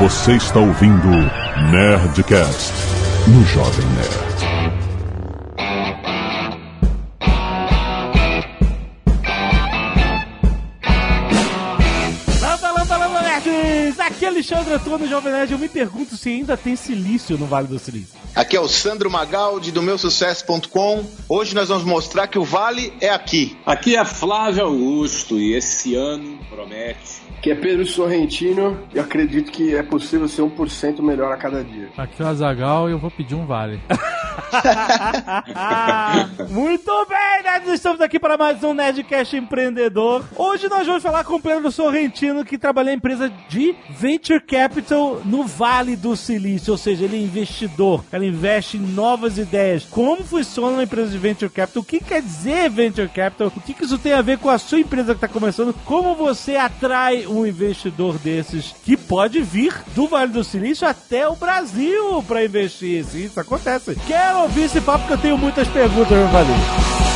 Você está ouvindo Nerdcast no Jovem Nerd. Landa, landa, landa, nerds! Aqui é Alexandre Antônio Jovem Nerd. Eu me pergunto se ainda tem silício no Vale do Silício. Aqui é o Sandro Magaldi do meusucesso.com. Hoje nós vamos mostrar que o vale é aqui. Aqui é Flávio Augusto e esse ano promete. Que é Pedro Sorrentino e acredito que é possível ser 1% melhor a cada dia. Aqui é o Azagal e eu vou pedir um vale. Muito bem, nerds! Estamos aqui para mais um Nerdcast Empreendedor. Hoje nós vamos falar com o Pedro Sorrentino, que trabalha em empresa de Venture Capital no Vale do Silício, ou seja, ele é investidor, ele investe em novas ideias. Como funciona uma empresa de Venture Capital? O que quer dizer Venture Capital? O que isso tem a ver com a sua empresa que está começando? Como você atrai um investidor desses que pode vir do Vale do Silício até o Brasil para investir? Isso acontece. Quero ouvir esse papo que eu tenho muitas perguntas pra fazer.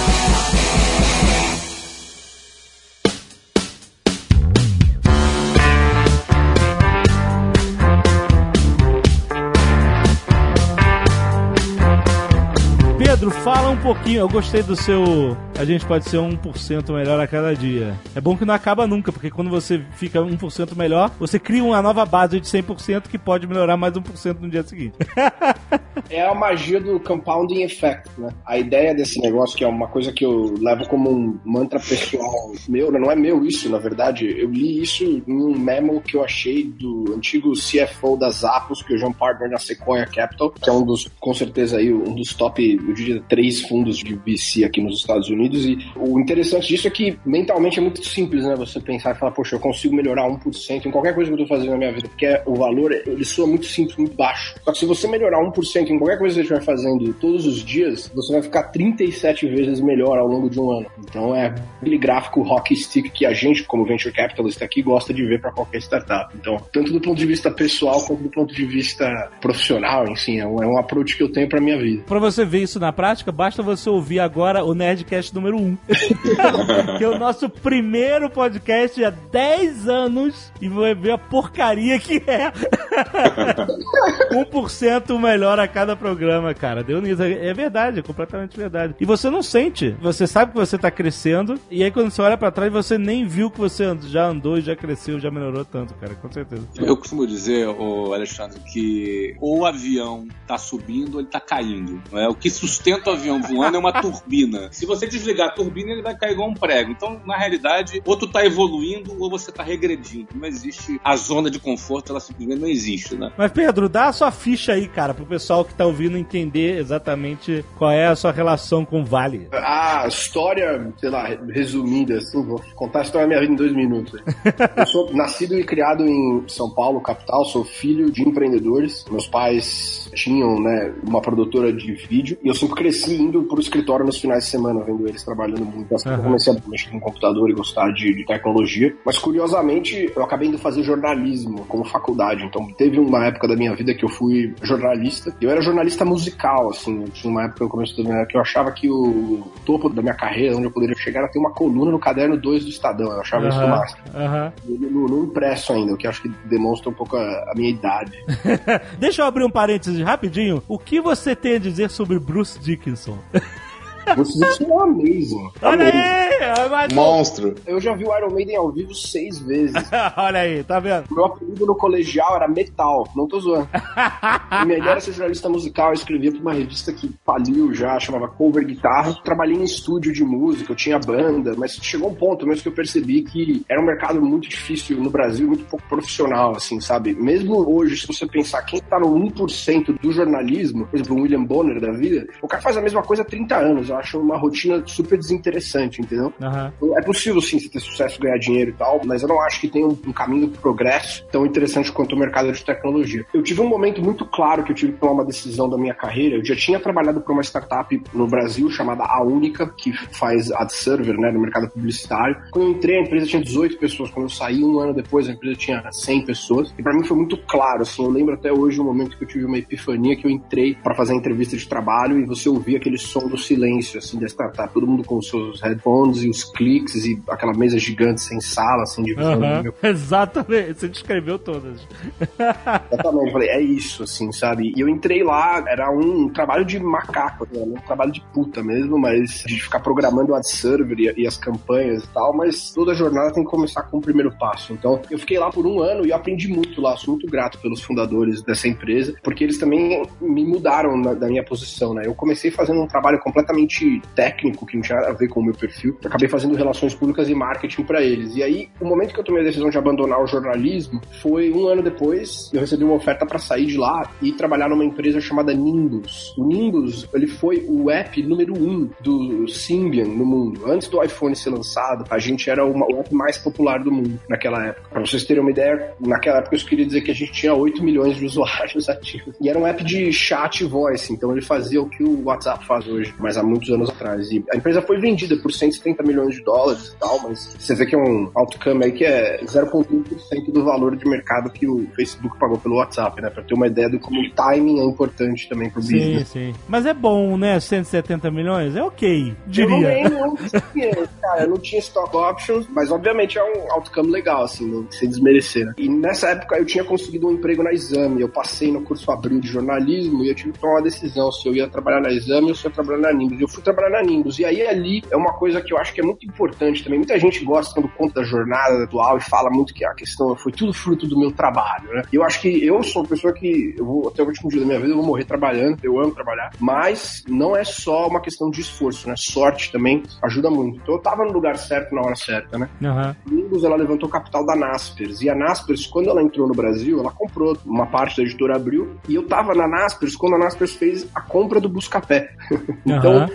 Pedro, fala um pouquinho. Eu gostei do seu. A gente pode ser 1% melhor a cada dia. É bom que não acaba nunca, porque quando você fica 1% melhor, você cria uma nova base de 100% que pode melhorar mais 1% no dia seguinte. É a magia do compounding effect, né? A ideia desse negócio, que é uma coisa que eu levo como um mantra pessoal meu, né? não é meu isso, na verdade. Eu li isso em um memo que eu achei do antigo CFO da Zappos, que é um partner na Sequoia Capital, que é um dos, com certeza aí, um dos top, eu diria, três fundos de VC aqui nos Estados Unidos. E o interessante disso é que mentalmente é muito simples, né? Você pensar e falar, poxa, eu consigo melhorar 1% em qualquer coisa que eu tô fazendo na minha vida, porque o valor, ele soa muito simples, muito baixo. Só que se você melhorar 1% em qualquer coisa que você estiver fazendo todos os dias, você vai ficar 37 vezes melhor ao longo de um ano. Então é aquele gráfico hockey stick que a gente, como venture capitalist aqui, gosta de ver para qualquer startup. Então, tanto do ponto de vista pessoal quanto do ponto de vista profissional, enfim, é um, é um approach que eu tenho para minha vida. Pra você ver isso na prática, basta você ouvir agora o Nerdcast número 1. que é o nosso primeiro podcast há 10 anos e vai ver a porcaria que é. 1% melhor a cada programa, cara. Deu nisso. É verdade, é completamente verdade. E você não sente. Você sabe que você tá crescendo e aí quando você olha pra trás, você nem viu que você já andou, já cresceu, já melhorou tanto, cara. Com certeza. Eu costumo dizer, Alexandre, que ou o avião tá subindo ou ele tá caindo. Não é? O que sustenta o avião voando é uma turbina. Se você desligar a turbina, ele vai cair igual um prego. Então, na realidade, ou tu tá evoluindo ou você tá regredindo. Não existe a zona de conforto, ela simplesmente não existe, né? Mas Pedro, dá a sua ficha aí, cara, pro pessoal que tá ouvindo entender exatamente qual é a sua relação com o Vale. A história, sei lá, resumida, assim, vou contar a história da minha vida em dois minutos. Eu sou nascido e criado em São Paulo, capital, sou filho de empreendedores. Meus pais tinham, né, uma produtora de vídeo e eu sempre cresci indo pro escritório nos finais de semana, vendo eles trabalhando muito. Que eu comecei a mexer com computador e gostar de, de tecnologia. Mas curiosamente, eu acabei indo fazer jornalismo como faculdade. Então teve uma época da minha vida que eu fui jornalista. Eu era jornalista musical, assim. Eu tinha uma época no começo da minha que eu achava que o topo da minha carreira, onde eu poderia chegar, era ter uma coluna no caderno 2 do Estadão. Eu achava isso Aham, máximo. aham. No, no impresso ainda, o que acho que demonstra um pouco a, a minha idade. Deixa eu abrir um parênteses rapidinho. O que você tem a dizer sobre Bruce Dickinson? Vocês são amazing. Olha Amazing. aí! um. Monstro. Eu já vi o Iron Maiden ao vivo seis vezes. Olha aí, tá vendo? Meu apelido no colegial era Metal, não tô zoando. E minha ideia era ser jornalista musical, eu escrevia pra uma revista que faliu já, chamava Cover Guitarra. Trabalhei em estúdio de música, eu tinha banda, mas chegou um ponto mesmo que eu percebi que era um mercado muito difícil no Brasil, muito pouco profissional, assim, sabe? Mesmo hoje, se você pensar quem tá no 1% do jornalismo, por exemplo, o William Bonner da vida, o cara faz a mesma coisa há 30 anos. Eu acho uma rotina super desinteressante, entendeu? Aham. É possível sim você ter sucesso, ganhar dinheiro e tal, mas eu não acho que tem um, um caminho de progresso tão interessante quanto o mercado de tecnologia. Eu tive um momento muito claro que eu tive que tomar uma decisão da minha carreira. Eu já tinha trabalhado para uma startup no Brasil chamada A Única, que faz ad server, né, no mercado publicitário. Quando eu entrei, a empresa tinha 18 pessoas. Quando eu saí, um ano depois, a empresa tinha 100 pessoas. E para mim foi muito claro, assim, eu lembro até hoje o momento que eu tive uma epifania que eu entrei para fazer a entrevista de trabalho e você ouvia aquele som do silêncio início, assim, da startup. Todo mundo com os seus headphones e os cliques e aquela mesa gigante sem sala, sem divisão. Uhum. Exatamente, você descreveu todas. Exatamente, falei, é isso, assim, sabe? E eu entrei lá, era um trabalho de macaco, né? um trabalho de puta mesmo, mas de ficar programando o ad server e, e, as campanhas e tal, mas toda jornada tem que começar com o primeiro passo. Então, eu fiquei lá por um ano e aprendi muito lá, sou muito grato pelos fundadores dessa empresa, porque eles também me mudaram na, da minha posição, né? Eu comecei fazendo um trabalho completamente técnico, que não tinha a ver com o meu perfil, acabei fazendo relações públicas e marketing para eles. E aí, o momento que eu tomei a decisão de abandonar o jornalismo foi um ano depois, eu recebi uma oferta para sair de lá e trabalhar numa empresa chamada Nimbus. O Nimbus, ele foi o app número um do Symbian no mundo. Antes do iPhone ser lançado, a gente era uma, o app mais popular do mundo naquela época. Para vocês terem uma ideia, naquela época eu queria dizer que a gente tinha 8 milhões de usuários ativos. E era um app de chat e voice, então ele fazia o que o WhatsApp faz hoje, mas há muitos anos atrás. E a empresa foi vendida por 170 milhões de dólares e tal, mas você vê que é um outcome aí que é 0,1% do valor de mercado que o Facebook pagou pelo WhatsApp, né? Pra ter uma ideia do como o timing é importante também pro sim, business. Sim, sim. Mas é bom, né? 170 milhões? É ok, diria. Eu não, tinha, cara, eu não tinha stock options, mas obviamente é um outcome legal, assim, não, sem desmerecer. Né? E nessa época eu tinha conseguido um emprego na Exame, eu passei no curso Abril de jornalismo e eu tive que tomar uma decisão se eu ia trabalhar na Exame ou se eu ia trabalhar na Nimbus. Eu fui trabalhar na Nimbus, e aí ali é uma coisa que eu acho que é muito importante também. Muita gente gosta quando conta da jornada atual e fala muito que a questão foi tudo fruto do meu trabalho, né? E eu acho que eu sou uma pessoa que eu vou até o último dia da minha vida eu vou morrer trabalhando, eu amo trabalhar, mas não é só uma questão de esforço, né? Sorte também ajuda muito. Então eu tava no lugar certo na hora certa, né? Uhum. Nimbus ela levantou capital da Naspers e a Naspers quando ela entrou no Brasil, ela comprou uma parte da editora Abril e eu tava na Naspers quando a Naspers fez a compra do Buscapé. então Uhum.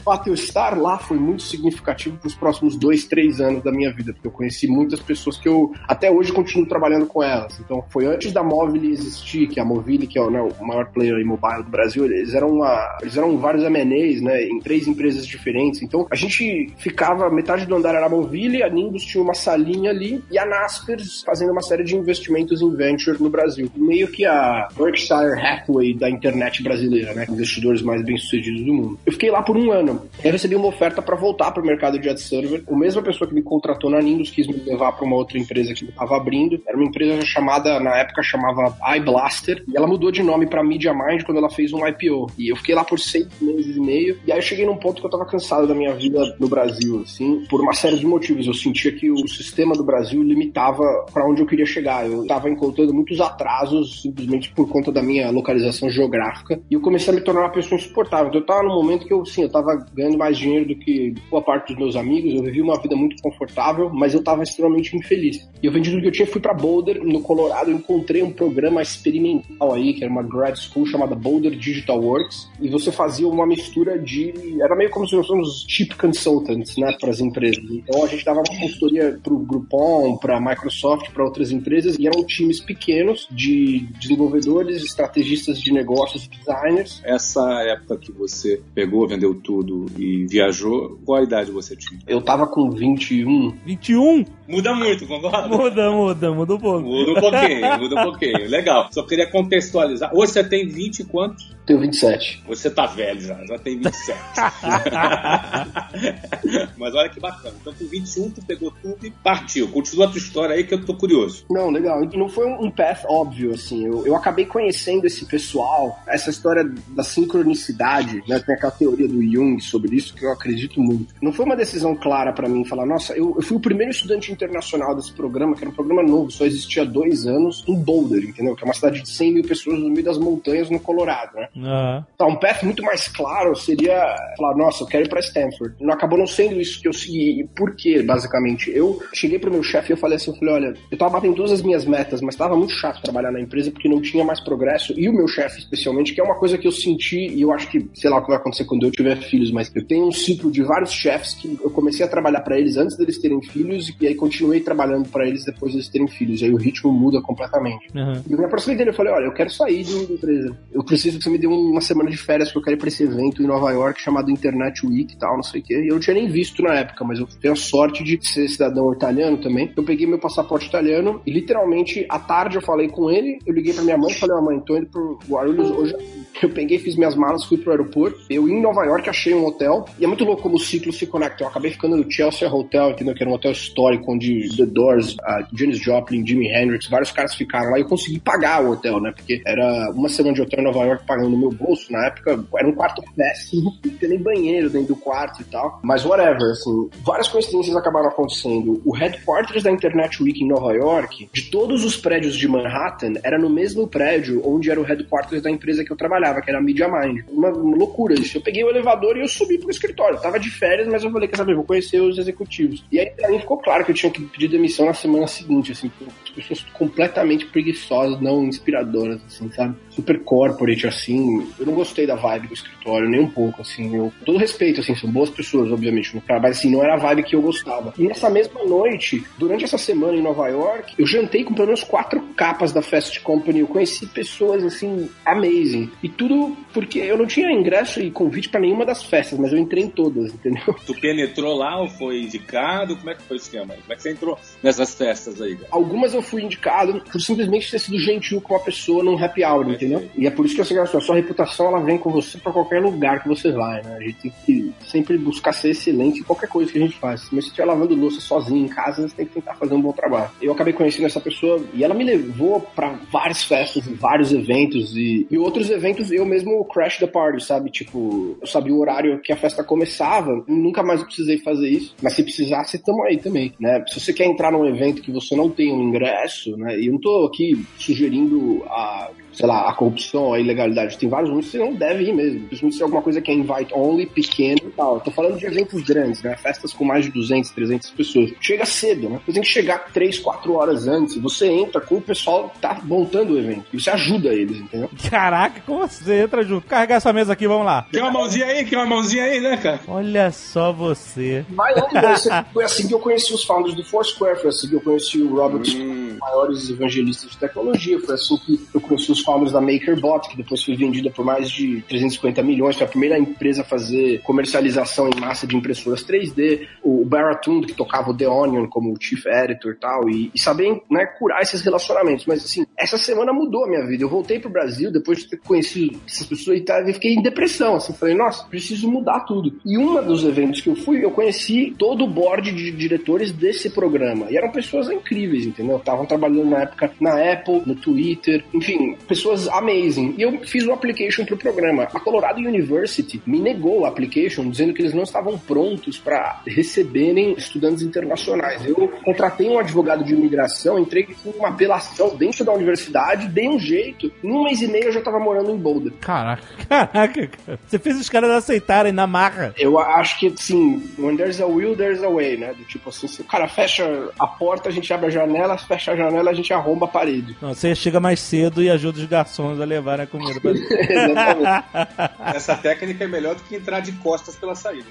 o fato de eu estar lá foi muito significativo para os próximos dois, três anos da minha vida, porque eu conheci muitas pessoas que eu até hoje continuo trabalhando com elas. Então foi antes da Mobile existir, que a Movile, que é o, né, o maior player em mobile do Brasil, eles eram uma, eles eram vários M&As, né, em três empresas diferentes. Então a gente ficava metade do andar era a Movile, a Nimbus tinha uma salinha ali e a Naspers fazendo uma série de investimentos em venture no Brasil, meio que a Berkshire Hathaway da internet brasileira, né, investidores mais bem-sucedidos do mundo. Eu fiquei lá por um ano. Eu recebi uma oferta para voltar para o mercado de ad server. A mesma pessoa que me contratou na Nimbus quis me levar para uma outra empresa que estava abrindo. Era uma empresa chamada, na época chamava iBlaster, e ela mudou de nome para MediaMind quando ela fez um IPO. E eu fiquei lá por seis meses e meio. E aí eu cheguei num ponto que eu estava cansado da minha vida no Brasil, assim, por uma série de motivos. Eu sentia que o sistema do Brasil limitava para onde eu queria chegar. Eu estava encontrando muitos atrasos simplesmente por conta da minha localização geográfica. E eu comecei a me tornar uma pessoa insuportável. Então eu estava num momento que eu, sim, eu estava ganhando mais dinheiro do que boa parte dos meus amigos. Eu vivi uma vida muito confortável, mas eu estava extremamente infeliz. E eu vendi tudo que eu tinha, fui para Boulder, no Colorado, encontrei um programa experimental aí, que era uma grad school chamada Boulder Digital Works, e você fazia uma mistura de. Era meio como se nós fôssemos chip consultants, né, para as empresas. Então a gente dava uma consultoria para o Groupon, para Microsoft, para outras empresas, e eram times pequenos de desenvolvedores, estrategistas de negócios, designers. Essa época que você pegou, vendeu tudo e viajou, qual a idade você tinha? Eu tava com 21. 21? Muda muito, concorda? Muda, muda, muda um pouco. Muda um pouquinho, muda um pouquinho. Legal. Só queria contextualizar. Hoje você tem 20 e quantos? Tenho 27. Você tá velho já, já tem 27. Mas olha que bacana. Então com 21 tu pegou tudo e partiu. Continua a tua história aí que eu tô curioso. Não, legal. E não foi um path óbvio, assim. Eu, eu acabei conhecendo esse pessoal, essa história da sincronicidade, né? Tem aquela teoria do Jung sobre isso que eu acredito muito. Não foi uma decisão clara para mim falar, nossa, eu, eu fui o primeiro estudante internacional desse programa, que era um programa novo, só existia há dois anos, em Boulder, entendeu? Que é uma cidade de 100 mil pessoas no meio das montanhas no Colorado, né? Uhum. Então, um path muito mais claro seria falar, nossa, eu quero ir pra Stanford. Não acabou não sendo isso que eu segui. E por quê, basicamente? Eu cheguei pro meu chefe e eu falei assim, eu falei, olha, eu tava batendo todas as minhas metas, mas tava muito chato trabalhar na empresa porque não tinha mais progresso. E o meu chefe, especialmente, que é uma coisa que eu senti, e eu acho que, sei lá o que vai acontecer quando eu tiver filhos, mas eu tenho um ciclo de vários chefes que eu comecei a trabalhar para eles antes deles terem filhos, e aí continuei trabalhando para eles depois deles terem filhos. E aí o ritmo muda completamente. Uhum. E eu me aproximei dele e falei, olha, eu quero sair de uma empresa. Eu preciso que você me dê uma semana de férias que eu quero ir pra esse evento em Nova York chamado Internet Week e tal, não sei o quê. E eu não tinha nem visto na época, mas eu tenho a sorte de ser cidadão italiano também. Eu peguei meu passaporte italiano e literalmente à tarde eu falei com ele, eu liguei pra minha mãe e falei, ó, mãe, tô indo pro Guarulhos hoje. Eu peguei, fiz minhas malas, fui pro aeroporto. Eu em Nova York achei um hotel. E é muito louco como os ciclos se conectam. Eu acabei ficando no Chelsea Hotel, entendeu? Que era um hotel histórico onde The Doors, a Janis Joplin, Jimi Hendrix, vários caras ficaram lá e eu consegui pagar o hotel, né? Porque era uma semana de hotel em Nova York pagando no meu bolso. Na época era um quarto péssimo, não tinha nem banheiro dentro do quarto e tal. Mas whatever, assim, várias coincidências acabaram acontecendo. O headquarters da Internet Week em Nova York, de todos os prédios de Manhattan, era no mesmo prédio onde era o headquarters da empresa que eu trabalhava, que era a Media Mind. Uma, uma loucura isso. Eu peguei o elevador e eu subi pro escritório. Eu tava de férias, mas eu falei, quer saber, vou conhecer os executivos. E aí pra mim ficou claro que eu tinha que pedir demissão na semana seguinte, assim, por pessoas completamente preguiçosas, não inspiradoras, assim, sabe? Super corporate, assim. Eu não gostei da vibe do escritório, nem um pouco, assim. Eu, todo respeito, assim, são boas pessoas, obviamente, no cara, mas assim, não era a vibe que eu gostava. E nessa mesma noite, durante essa semana em Nova York, eu jantei com pelo menos quatro capas da Fast Company. Eu conheci pessoas, assim, amazing. E tudo porque eu não tinha ingresso e convite para nenhuma das festas, mas eu entrei em todas, entendeu? Tu penetrou lá ou foi indicado? Como é que foi o esquema? Como é que você entrou nessas festas aí? Cara? Algumas eu fui indicado por simplesmente ter sido gentil com uma pessoa num happy hour, é entendeu? Sim. E é por isso que eu sei que a sua reputação ela vem com você para qualquer lugar que você vai, né? A gente tem que sempre buscar ser excelente em qualquer coisa que a gente faz. Mas se estiver lavando louça sozinho em casa, você tem que tentar fazer um bom trabalho. Eu acabei conhecendo essa pessoa e ela me levou para várias festas, vários eventos e, e outros eventos eu mesmo crash the party, sabe? Tipo, eu sabia o horário que a festa começava, nunca mais precisei fazer isso. Mas se precisasse, tamo aí também, né? Se você quer entrar num evento que você não tem um ingresso, né? E eu não tô aqui sugerindo a sei lá, a corrupção, a ilegalidade. Tem vários muitos que você não deve ir mesmo. Principalmente se é alguma coisa que é invite only, pequeno e tal. Eu tô falando de eventos grandes, né? Festas com mais de 200, 300 pessoas. Chega cedo, né? Você tem que chegar 3, 4 horas antes. Você entra com o pessoal que tá montando o evento. E você ajuda eles, entendeu? Caraca, como você entra junto? Carregar essa mesa aqui, vamos lá. Quer uma mãozinha aí? Quer uma mãozinha aí, né, cara? Olha só você. Vai lá, Foi assim que eu conheci os founders do Foursquare. Foi assim que eu conheci o Robert, hum. maiores evangelistas de tecnologia. Foi assim que eu conheci os founders da MakerBot, que depois foi vendida por mais de 350 milhões. Foi a primeira empresa a fazer comercialização em massa de impressoras 3D. O Baratund, que tocava o The Onion como chief editor e tal. E, saber né, curar esses relacionamentos. Mas assim, essa semana mudou a minha vida. Eu voltei pro Brasil depois de ter conhecido essas pessoas e, tá, e fiquei em depressão. Assim, falei, nossa, preciso mudar tudo. E um dos eventos que eu fui, eu conheci todo o board de diretores desse programa. E eram pessoas incríveis, entendeu? Estavam trabalhando na época na Apple, no Twitter, enfim, pessoas amazing. E eu fiz o application pro programa. A Colorado University me negou o application, dizendo que eles não estavam prontos para receberem estudantes internacionais. Eu contratei um advogado de imigração, entrei com uma apelação dentro da universidade, dei um jeito. Em um mês e meio eu já estava morando em Boulder. Caraca, caraca, cara. Você fez os caras aceitarem na marra. Eu acho que, sim, when there's a will, there's a way, né? Do tipo assim, se o cara fecha a porta, a gente abre a janela, fecha a janela, a gente arromba a parede. Não, você chega mais cedo e ajuda os garçons a levar a comida pra Essa técnica é melhor do que entrar de costas pela saída.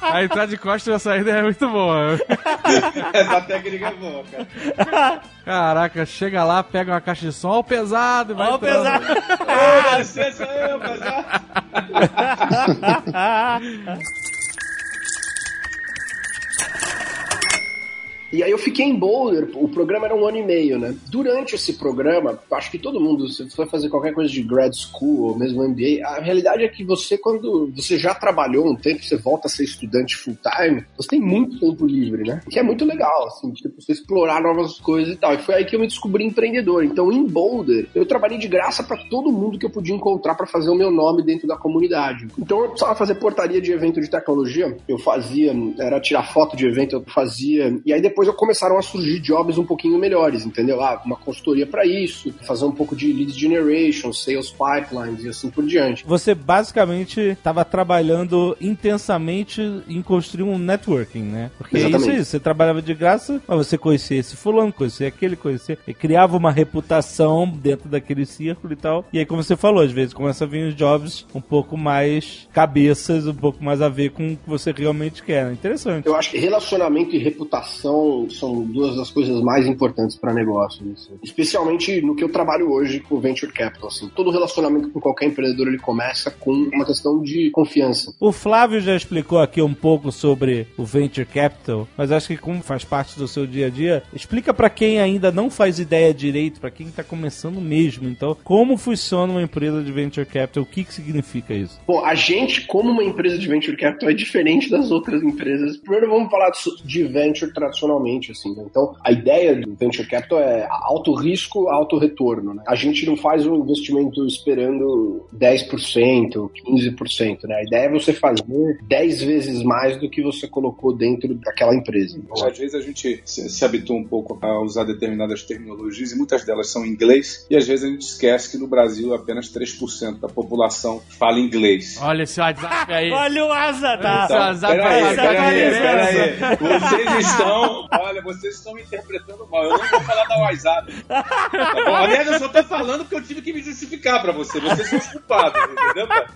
a entrar de costas pela saída é muito boa. Essa técnica é boa, cara. Caraca, chega lá, pega uma caixa de som, ó, pesado, e vai. Ó, pesado! Ô, licença eu, pesado! E aí eu fiquei em Boulder, o programa era um ano e meio, né? Durante esse programa, acho que todo mundo, se for fazer qualquer coisa de grad school ou mesmo MBA, a realidade é que você, quando você já trabalhou um tempo, você volta a ser estudante full time, você tem muito tempo livre, né? Que é muito legal, assim, tipo, você explorar novas coisas e tal. E foi aí que eu me descobri empreendedor. Então, em Boulder, eu trabalhei de graça para todo mundo que eu podia encontrar para fazer o meu nome dentro da comunidade. Então, eu precisava fazer portaria de evento de tecnologia, eu fazia, era tirar foto de evento, eu fazia. E aí depois depois começaram a surgir jobs um pouquinho melhores, entendeu? Ah, uma consultoria para isso, fazer um pouco de lead generation, sales pipelines e assim por diante. Você basicamente estava trabalhando intensamente em construir um networking, né? Porque Exatamente. isso é isso, você trabalhava de graça, mas você conhecia esse fulano, conhecia aquele, conhecia, e criava uma reputação dentro daquele círculo e tal. E aí, como você falou, às vezes começa a vir os jobs um pouco mais cabeças, um pouco mais a ver com o que você realmente quer. Interessante. Eu acho que relacionamento e reputação são duas das coisas mais importantes para negócios. assim. Especialmente no que eu trabalho hoje com Venture Capital. Assim. Todo relacionamento com qualquer empreendedor ele começa com uma questão de confiança. O Flávio já explicou aqui um pouco sobre o Venture Capital, mas acho que como faz parte do seu dia a dia, explica pra quem ainda não faz ideia direito, pra quem tá começando mesmo. Então, como funciona uma empresa de Venture Capital? O que, que significa isso? Bom, a gente, como uma empresa de venture capital, é diferente das outras empresas. Primeiro, vamos falar de venture tradicionalmente, assim. Né? Então, a ideia do venture capital é alto risco, alto retorno. Né? A gente não faz um investimento esperando 10%, 15%. Né? A ideia é você fazer 10 vezes mais do que você colocou dentro daquela empresa. Então, Às vezes a gente se, se habitua um pouco a usar determinadas terminologias e muitas delas são em inglês, e às vezes a gente esquece que no Brasil apenas 3% da população fala inglês. Olha esse WhatsApp aí. Olha o asa, tá? WhatsApp peraí, aí. peraí, peraí. Vocês estão. Olha, vocês estão me interpretando mal. Eu não vou falar da WhatsApp. Tá? Aliás, eu só tô falando porque eu tive que me justificar pra você. Vocês são os culpados, entendeu, cara?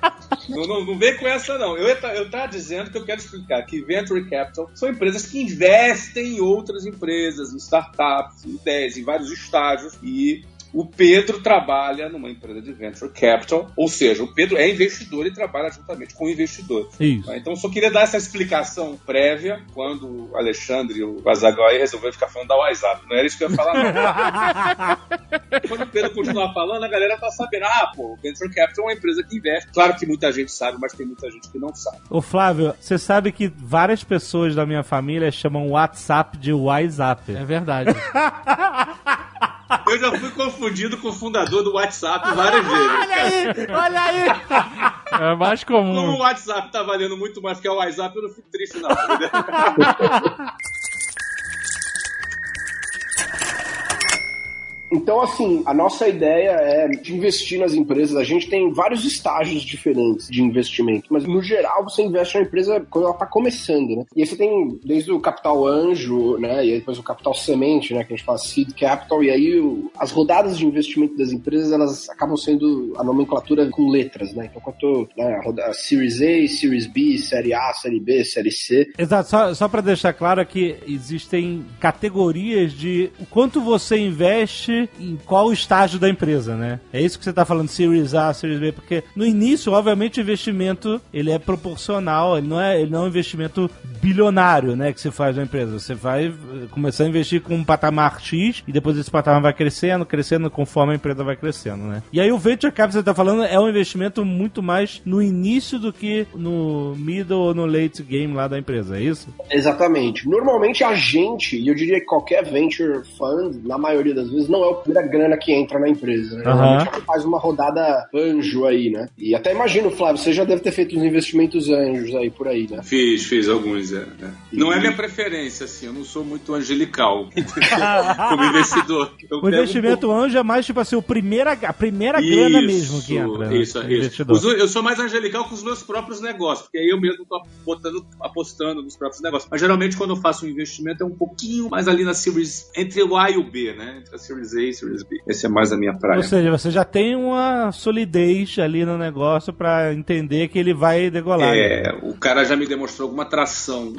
Não, não, não vem com essa, não. Eu, tá- eu tava dizendo que eu quero explicar que Venture Capital são empresas que investem em outras empresas, em startups, em ideias, em vários estágios. E o Pedro trabalha numa empresa de Venture Capital, ou seja, o Pedro é investidor e trabalha juntamente com investidores. Isso. Tá? Então, só queria dar essa explicação prévia quando o Alexandre e o Azaghal aí resolveram ficar falando da WhatsApp. Não era isso que eu ia falar, não. quando o Pedro continuar falando, a galera tá sabendo. Ah, pô, o Venture Capital é uma empresa que investe. Claro que muita gente sabe, mas tem muita gente que não sabe. Ô Flávio, você sabe que várias pessoas da minha família chamam WhatsApp de WhatsApp. É verdade. Eu já fui confundido com o fundador do WhatsApp várias vezes. Olha aí, olha aí. É mais Como comum. o WhatsApp tá valendo muito mais que o WhatsApp, eu não fico triste, não. Então, assim, a nossa ideia é de investir nas empresas. A gente tem vários estágios diferentes de investimento, mas no geral você investe na empresa quando ela está começando, né? E aí você tem desde o capital anjo, né? E depois o capital semente, né? Que a gente fala seed capital. E aí o- as rodadas de investimento das empresas elas acabam sendo a nomenclatura com letras, né? Então, quanto né, a Series A, Series B, Série A, Série B, Série C. Exato, só, só para deixar claro que existem categorias de quanto você investe em qual estágio da empresa, né? É isso que você tá falando, Series A, Series B, porque no início, obviamente, o investimento ele é proporcional, ele não é, ele não é um investimento bilionário, né, que você faz na empresa. Você vai eh, começar a investir com um patamar X e depois esse patamar vai crescendo, crescendo conforme a empresa vai crescendo, né? E aí o Venture Capital que você tá falando é um investimento muito mais no início do que no middle ou no late game lá da empresa, é isso? Exatamente. Normalmente a gente, e eu diria que qualquer venture fund, na maioria das vezes, não é a primeira grana que entra na empresa. Né? Normalmente faz uma rodada anjo aí, né? E até imagino, Flávio, você já deve ter feito uns investimentos anjos aí por aí, né? Fiz, fiz alguns, é. é. Não é minha preferência, assim, eu não sou muito angelical como investidor. Eu O pego um investimento anjo é mais tipo assim, o primeira, a primeira Isso, grana mesmo que entra. né? Isso, isso. investidor. Os- eu sou mais angelical com os meus próprios negócios, porque aí eu mesmo tô botando, apostando nos próprios negócios. Mas geralmente quando eu faço um investimento é um pouquinho mais ali na Series, entre o A e o B, né? Entre a Series A e B. Esse é mais a minha praia. Ou seja, você já tem uma solidez ali no negócio pra entender que ele vai degolar. É, o cara já me demonstrou alguma atração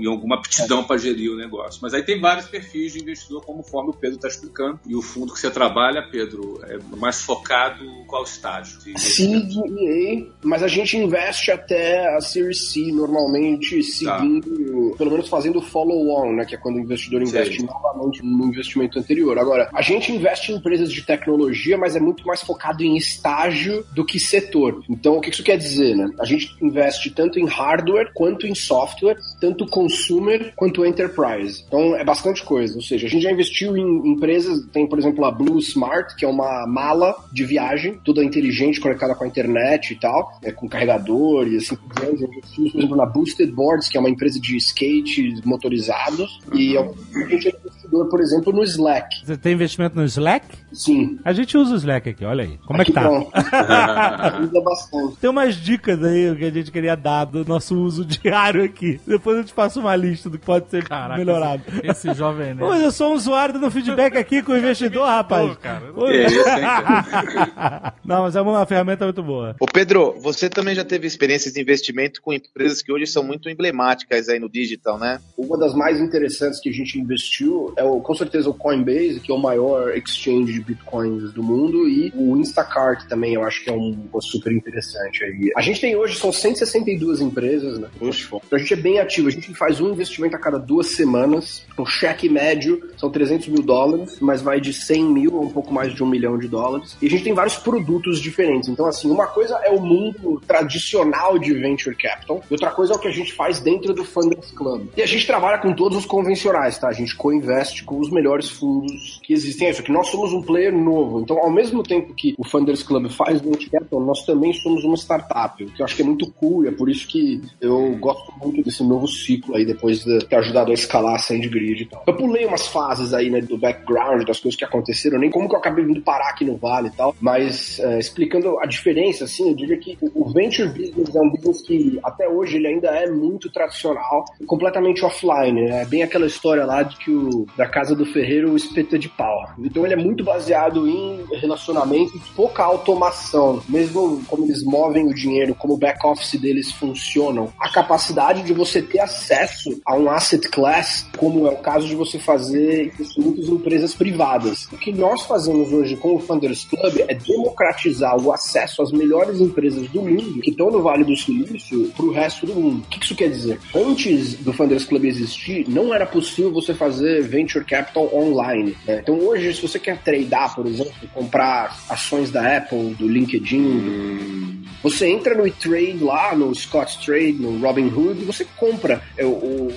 e alguma aptidão para gerir o negócio. Mas aí tem vários perfis de investidor, conforme o Pedro está explicando. E o fundo que você trabalha, Pedro, é mais focado qual estágio? Seed e A, mas a gente investe até a Series C, normalmente seguindo, pelo menos fazendo follow-on, né? Que é quando o investidor investe Sei. novamente no investimento anterior. Agora, a gente investe em empresas de tecnologia, mas é muito mais focado em estágio do que setor. Então, o que isso quer dizer, né? A gente investe tanto em hardware quanto em software, tanto consumer quanto enterprise. Então, é bastante coisa. Ou seja, a gente já investiu em empresas, tem, por exemplo, a Blue Smart, que é uma mala de viagem, toda inteligente, conectada com a internet e tal, é, com carregador e assim por diante. Por exemplo, na Boosted Boards, que é uma empresa de skates motorizados, e é a gente é por exemplo, no Slack. Você tem investimento no Slack? Sim. A gente usa o Slack aqui, olha aí. Como é que tá? Ajuda bastante. Tem umas dicas aí que a gente queria dar do nosso uso diário aqui. Depois eu te passo uma lista do que pode ser Caraca, melhorado. Esse, esse jovem, né? Mas eu sou um usuário dando feedback aqui com o investidor, rapaz. cara. É isso, hein, cara? Não, mas é uma ferramenta muito boa. Ô Pedro, você também já teve experiências de investimento com empresas que hoje são muito emblemáticas aí no digital, né? Uma das mais interessantes que a gente investiu é o, com certeza o Coinbase, que é o maior exchange de bitcoins do mundo, e o Instacart também, eu acho que é um, um super interessante aí. A gente tem hoje, são 162 empresas, né? Então a gente é bem ativo, a gente faz um investimento a cada duas semanas, o cheque médio são 300 mil dólares, mas vai de 100 mil a um pouco mais de um milhão de dólares. E a gente tem vários produtos diferentes. Então, assim, uma coisa é o mundo tradicional de venture capital, e outra coisa é o que a gente faz dentro do Funders Club. E a gente trabalha com todos os convencionais, tá? A gente co-investe com os melhores fundos que existem. É Só que nós somos um player novo. Então, ao mesmo tempo que o Funders Club faz venture capital, nós também somos uma startup, o que eu acho que é muito cool e é por isso que eu gosto muito desse novo ciclo aí, depois de ter ajudado a escalar a SandGrid e tal. Eu pulei umas fases aí, né, do background, das coisas que aconteceram, nem como que eu acabei vindo parar aqui no Vale e tal, mas é, explicando a diferença, assim, eu diria que o venture business é um business que até hoje ele ainda é muito tradicional, completamente offline, né? É bem aquela história lá de que o da casa do ferreiro o espeto é de pau. Então ele é muito baseado em relacionamento pouca automação, mesmo como eles movem o dinheiro, como o back office deles funcionam, a capacidade de você ter acesso a um asset class, como é o caso de você fazer investimentos em empresas privadas. O que nós fazemos hoje com o Funders Club é democratizar o acesso às melhores empresas do mundo que estão no Vale do Silício para o resto do mundo. O que isso quer dizer? Antes do Funders Club existir, não era possível você fazer venture capital online. né? Então hoje, se você quer tradear, por exemplo, comprar ações da Apple, do LinkedIn, você entra no e-trade lá, no Scott's Trade, no Robinhood, você compra, é,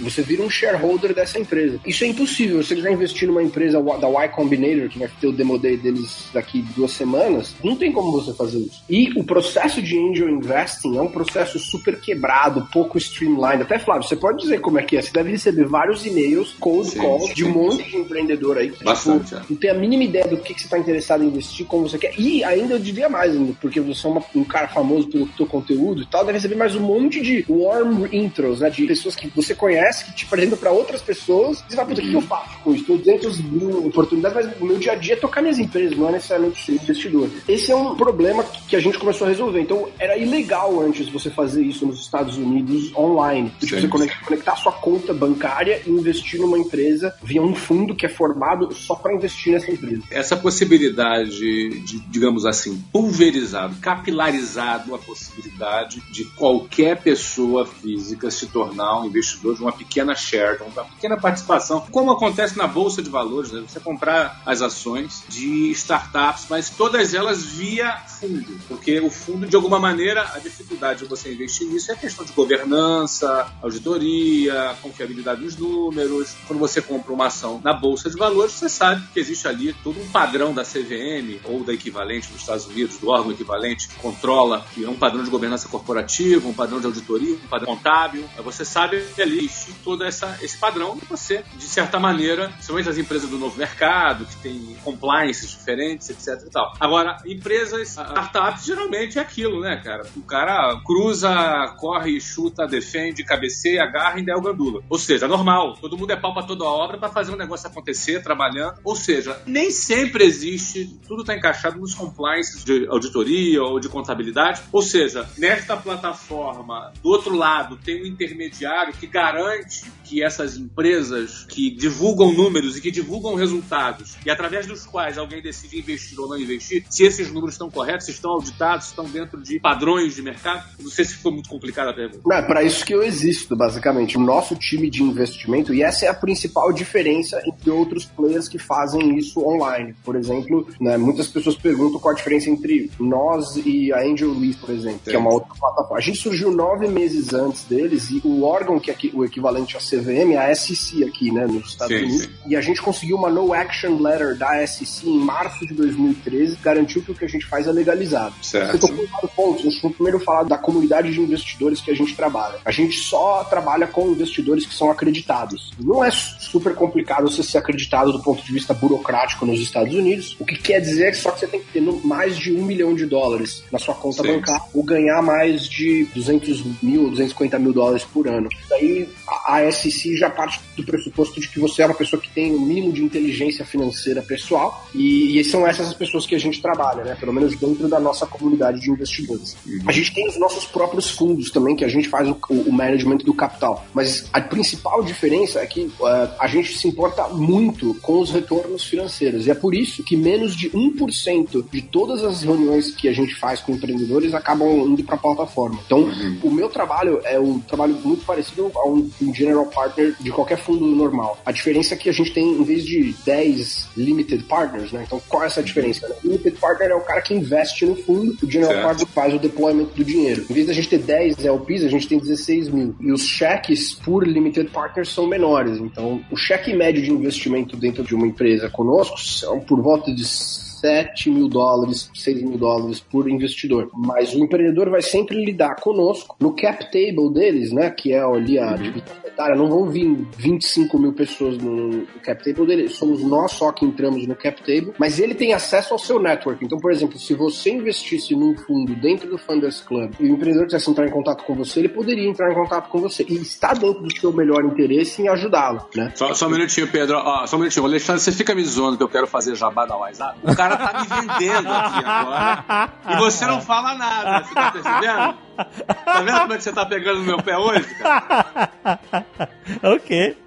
você vira um shareholder dessa empresa. Isso é impossível. Se você quiser investir numa empresa da Y Combinator, que vai ter o demo day deles daqui duas semanas, não tem como você fazer isso. E o processo de angel investing é um processo super quebrado, pouco streamlined. Até, Flávio, você pode dizer como é que é? Você deve receber vários e-mails, cold Sim, calls, de um sim, monte de empreendedor aí. que, Bastante, tipo, é. não tem a mínima ideia do que, que você está interessado em investir, como você quer. E ainda eu diria mais, porque você é uma- um cara famoso pelo teu conteúdo e tal, deve receber mais um monte de warm intros, né? De pessoas que você conhece, que te apresentam para outras pessoas. E você fala, puta, o que eu faço com isso? Tô 200 mil oportunidades, mas o meu dia a dia é tocar minhas empresas, não é necessariamente ser investidor. Esse é um problema que a gente começou a resolver. Então, era ilegal antes você fazer isso nos Estados Unidos online. Tipo, você conectar, conectar sua conta bancária e investir numa empresa via um fundo que é formado só para investir nessa empresa. essa possibilidade de, digamos assim, pulverizado, capilarizado a possibilidade de qualquer pessoa física se tornar um investidor de uma pequena share, de uma pequena participação, como acontece na bolsa de valores, né? você comprar as ações de startups, mas todas elas via fundo, porque o fundo, de alguma maneira, a dificuldade de você investir nisso é questão de governança, auditoria, confiabilidade dos números. Quando você compra uma ação na bolsa de valores, você sabe que existe ali todo um padrão da CVM ou da equivalente nos Estados Unidos, do órgão equivalente que controla, que é um padrão de governança corporativa, um padrão de auditoria, um padrão contábil. Você sabe ali todo essa, esse padrão e você, de certa maneira, principalmente as empresas do novo mercado, que tem compliances diferentes, etc e tal. Agora, empresas, startups, geralmente é aquilo, né, cara? O cara cruza, corre, chuta, defende, cabeceia, agarra e der o gandula. Ou seja, normal. Todo mundo é pau pra toda obra para fazer um negócio acontecer, trabalhando. Ou seja, nem sempre existe, tudo está encaixado nos compliances de auditoria ou de contabilidade. Ou seja, nesta plataforma, do outro lado, tem um intermediário que garante que essas empresas que divulgam números e que divulgam resultados e através dos quais alguém decide investir ou não investir, se esses números estão corretos, se estão auditados, se estão dentro de padrões de mercado. Não sei se ficou muito complicada a pergunta. Não, é para isso que eu existo, basicamente. O nosso time de investimento, e essa é a principal diferença entre outros players que fazem isso online. Por exemplo, né, muitas pessoas perguntam qual a diferença entre nós e a Angel Suisse, por exemplo, que é uma outra plataforma. A gente surgiu nove meses antes deles e o órgão que é o equivalente à CVM é a SEC aqui, né, nos Estados Sim, Unidos. sim. E a gente conseguiu uma no action letter da SEC em março de 2013, garantiu que o que a gente faz é legalizado. Certo. Você tocou em pontos. Deixa eu primeiro falar da comunidade de investidores que a gente trabalha. A gente só trabalha com investidores que são acreditados. Não é super complicado você ser acreditado do ponto de vista burocrático nos Estados Unidos. O que quer dizer que só que você tem que ter mais de um milhão de dólares na sua conta Sim. bancária ou ganhar mais de 200 mil, 250 mil dólares por ano. Daí a SEC já parte do pressuposto de que você é uma pessoa que tem o mínimo de inteligência financeira pessoal e, e são essas as pessoas que a gente trabalha, né? Pelo menos dentro da nossa comunidade de investidores. A gente tem os nossos próprios fundos também, que a gente faz o, o management do capital. Mas a principal diferença é que eh, a gente se importa muito com os retornos financeiros. E é por isso que menos de 1% de todas as reuniões que a gente faz com empreendedores acabam indo para a plataforma. Então, o meu trabalho é um trabalho muito parecido a um, um general partner de qualquer fundo normal. A diferença é que a gente tem, em vez de 10 limited partners, né? Então, qual é essa diferença? né? Limited partner é o cara que investe no fundo, o general Certo. partner faz o deployment do dinheiro. Em vez da gente ter 10 LPs, a gente tem 16 mil. E os cheques por limited partners são menores. Então, o cheque médio de investimento dentro de uma empresa conosco são por volta de 7 mil dólares, 6 mil dólares por investidor. Mas o empreendedor vai sempre lidar conosco no cap table deles, né? Que é ali a divisão. Não vão vir 25 mil pessoas no, cap table dele. Somos nós só que entramos no cap table. Mas ele tem acesso ao seu network. Então, por exemplo, se você investisse num fundo dentro do Funders Club e o empreendedor quisesse entrar em contato com você, ele poderia entrar em contato com você. E está dentro do seu melhor interesse em ajudá-lo, né? Só, só um minutinho, Pedro. Só um minutinho. Alexandre, você fica me zoando que eu quero fazer jabá da WhatsApp. O cara tá me vendendo aqui agora. E você não fala nada. Você tá percebendo? Tá vendo como é que você tá pegando no meu pé hoje, cara? ok.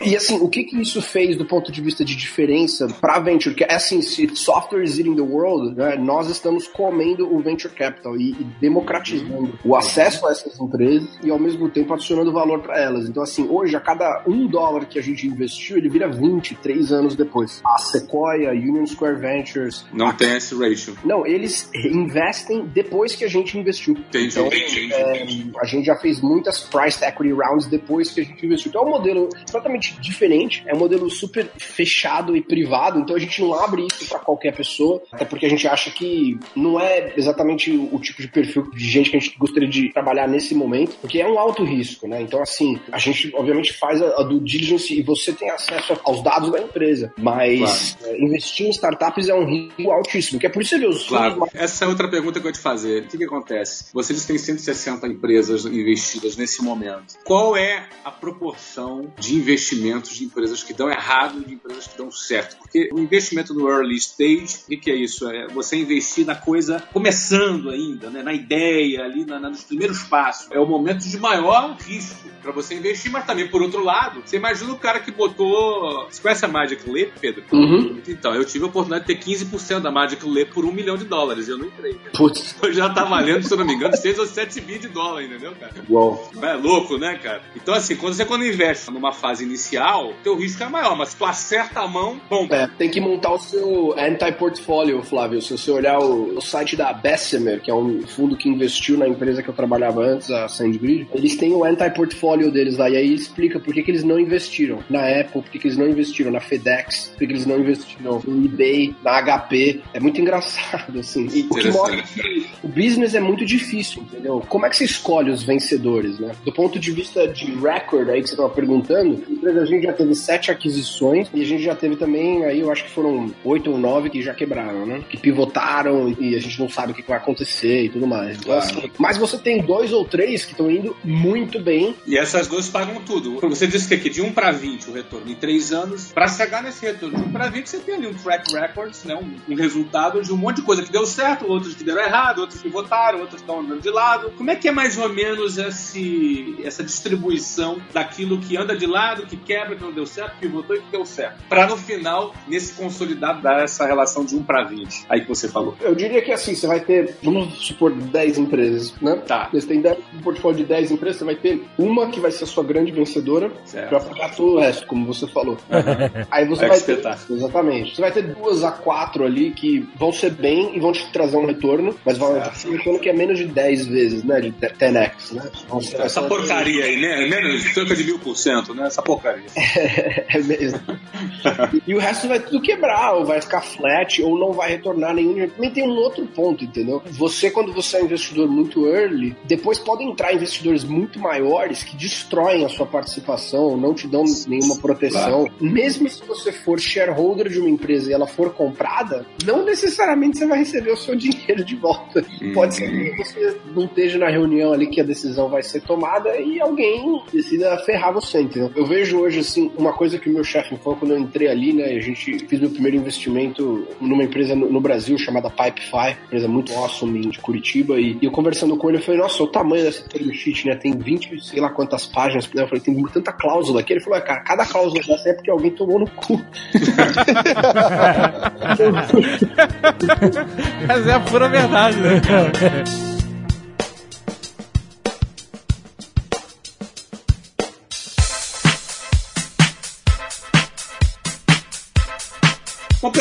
E assim, o que que isso fez do ponto de vista de diferença para venture? Que é assim, se software is eating the world, né, nós estamos comendo o venture capital e, e democratizando o acesso a essas empresas e ao mesmo tempo adicionando valor para elas. Então assim, hoje a cada um dólar que a gente investiu, ele vira 20, três anos depois. A Sequoia, Union Square Ventures, Não tem esse ratio. não, eles investem depois que a gente investiu. Entendi, Então, entendi, é, a gente já fez muitas priced equity rounds depois que a gente investiu. Então é um modelo totalmente diferente, é um modelo super fechado e privado, então a gente não abre isso para qualquer pessoa, até porque a gente acha que não é exatamente o, tipo de perfil de gente que a gente gostaria de trabalhar nesse momento, porque é um alto risco, né? Então assim, a gente obviamente faz a, a due diligence e você tem acesso aos dados da empresa, mas é, investir em startups é um risco altíssimo, que é por isso que os Claro. mais Essa é outra pergunta que eu ia te fazer. O que, que acontece? Vocês têm 160 empresas investidas nesse momento. Qual é a proporção de investimentos de empresas que dão errado e de empresas que dão certo? Porque o investimento no early stage, o que, é isso? É você investir na coisa começando ainda, né? na ideia, ali na- na- nos primeiros passos. É o momento de maior risco para você investir, mas também, por outro lado, você imagina o cara que botou. Você conhece a Magic Leap, Pedro? Uhum. Então, eu tive a oportunidade de ter 15% da Magic Leap por um milhão de dólares e eu não entrei. cara. Putz, Hoje já tá valendo, se eu não me engano, 6 ou 7 bi de dólar, entendeu, cara? uau. É louco, né, cara? Então, assim, quando você quando investe numa fase inicial, teu risco é maior, mas tu acerta a mão, bom. É, tem que montar o seu anti-portfólio, Flávio. Se você olhar o, o site da Bessemer, que é um fundo que investiu na empresa que eu trabalhava antes, a SandGrid, eles têm o anti-portfólio deles lá, e aí explica por que, que eles não investiram na Apple, por que, que eles não investiram na FedEx, por que, que eles não investiram no eBay, na HP. É muito engraçado, assim. E o que mostra que o business é muito difícil, entendeu? Como é que você escolhe os vencedores, né? Do ponto de vista de record aí que você estava perguntando, a gente já teve sete aquisições e a gente já teve também, aí eu acho que foram oito ou nove que já quebraram, né? Que pivotaram e a gente não sabe o que vai acontecer e tudo mais. Então, Claro. assim, mas você tem dois ou três que estão indo muito bem. E essas duas pagam tudo. Você disse que aqui de 1 para 20 o retorno em 3 anos. Para chegar nesse retorno de 1 para 20, você tem ali um track record, né? um, um resultado de um monte de coisa que deu certo, outros que deram errado, outros que votaram, outros que estão andando de lado. Como é que é mais ou menos esse, essa distribuição daquilo que anda de lado, que quebra, que não deu certo, pivotou e que deu certo. Pra no final, nesse consolidado, dar essa relação de 1 para 20. Aí que você falou. Eu diria que assim, você vai ter, vamos supor, 10 empresas, né? Tá. Você tem 10, um portfólio de 10 empresas, você vai ter uma que vai ser a sua grande vencedora pra pagar todo o resto, como você falou. Aí você Vai vai ter, exatamente. Você vai ter duas a quatro ali que vão ser bem e vão te trazer um retorno, mas vão ser um retorno que é menos de 10 vezes, né? De 10x, né? Então, Essa ser- porcaria aí, né? Menos cerca de mil por cento, né? Essa porcaria. É mesmo. e o resto vai tudo quebrar, ou vai ficar flat, ou não vai retornar nenhum. dinheiro. Também tem um outro ponto, entendeu? Você, quando você é um investidor muito early, depois podem entrar investidores muito maiores que destroem a sua participação, não te dão nenhuma proteção. Mesmo se você for shareholder de uma empresa e ela for comprada, não necessariamente você vai receber o seu dinheiro de volta. Pode ser que você não esteja na reunião ali que a decisão vai ser tomada e alguém decida ferrar você, entendeu? Eu vejo hoje, assim, uma coisa que o meu chefe me falou quando eu entrei ali, né? A gente fez meu primeiro investimento numa empresa no, no Brasil chamada Pipefy, empresa muito awesome de Curitiba, e, e eu conversando com ele, eu falei, nossa, o tamanho dessa term sheet, né? Tem 20, sei lá quantas páginas. Eu falei, tem tanta cláusula aqui. Ele falou, é, cara, cada cláusula dessa é porque alguém tomou no cu. Mas é a pura verdade, né?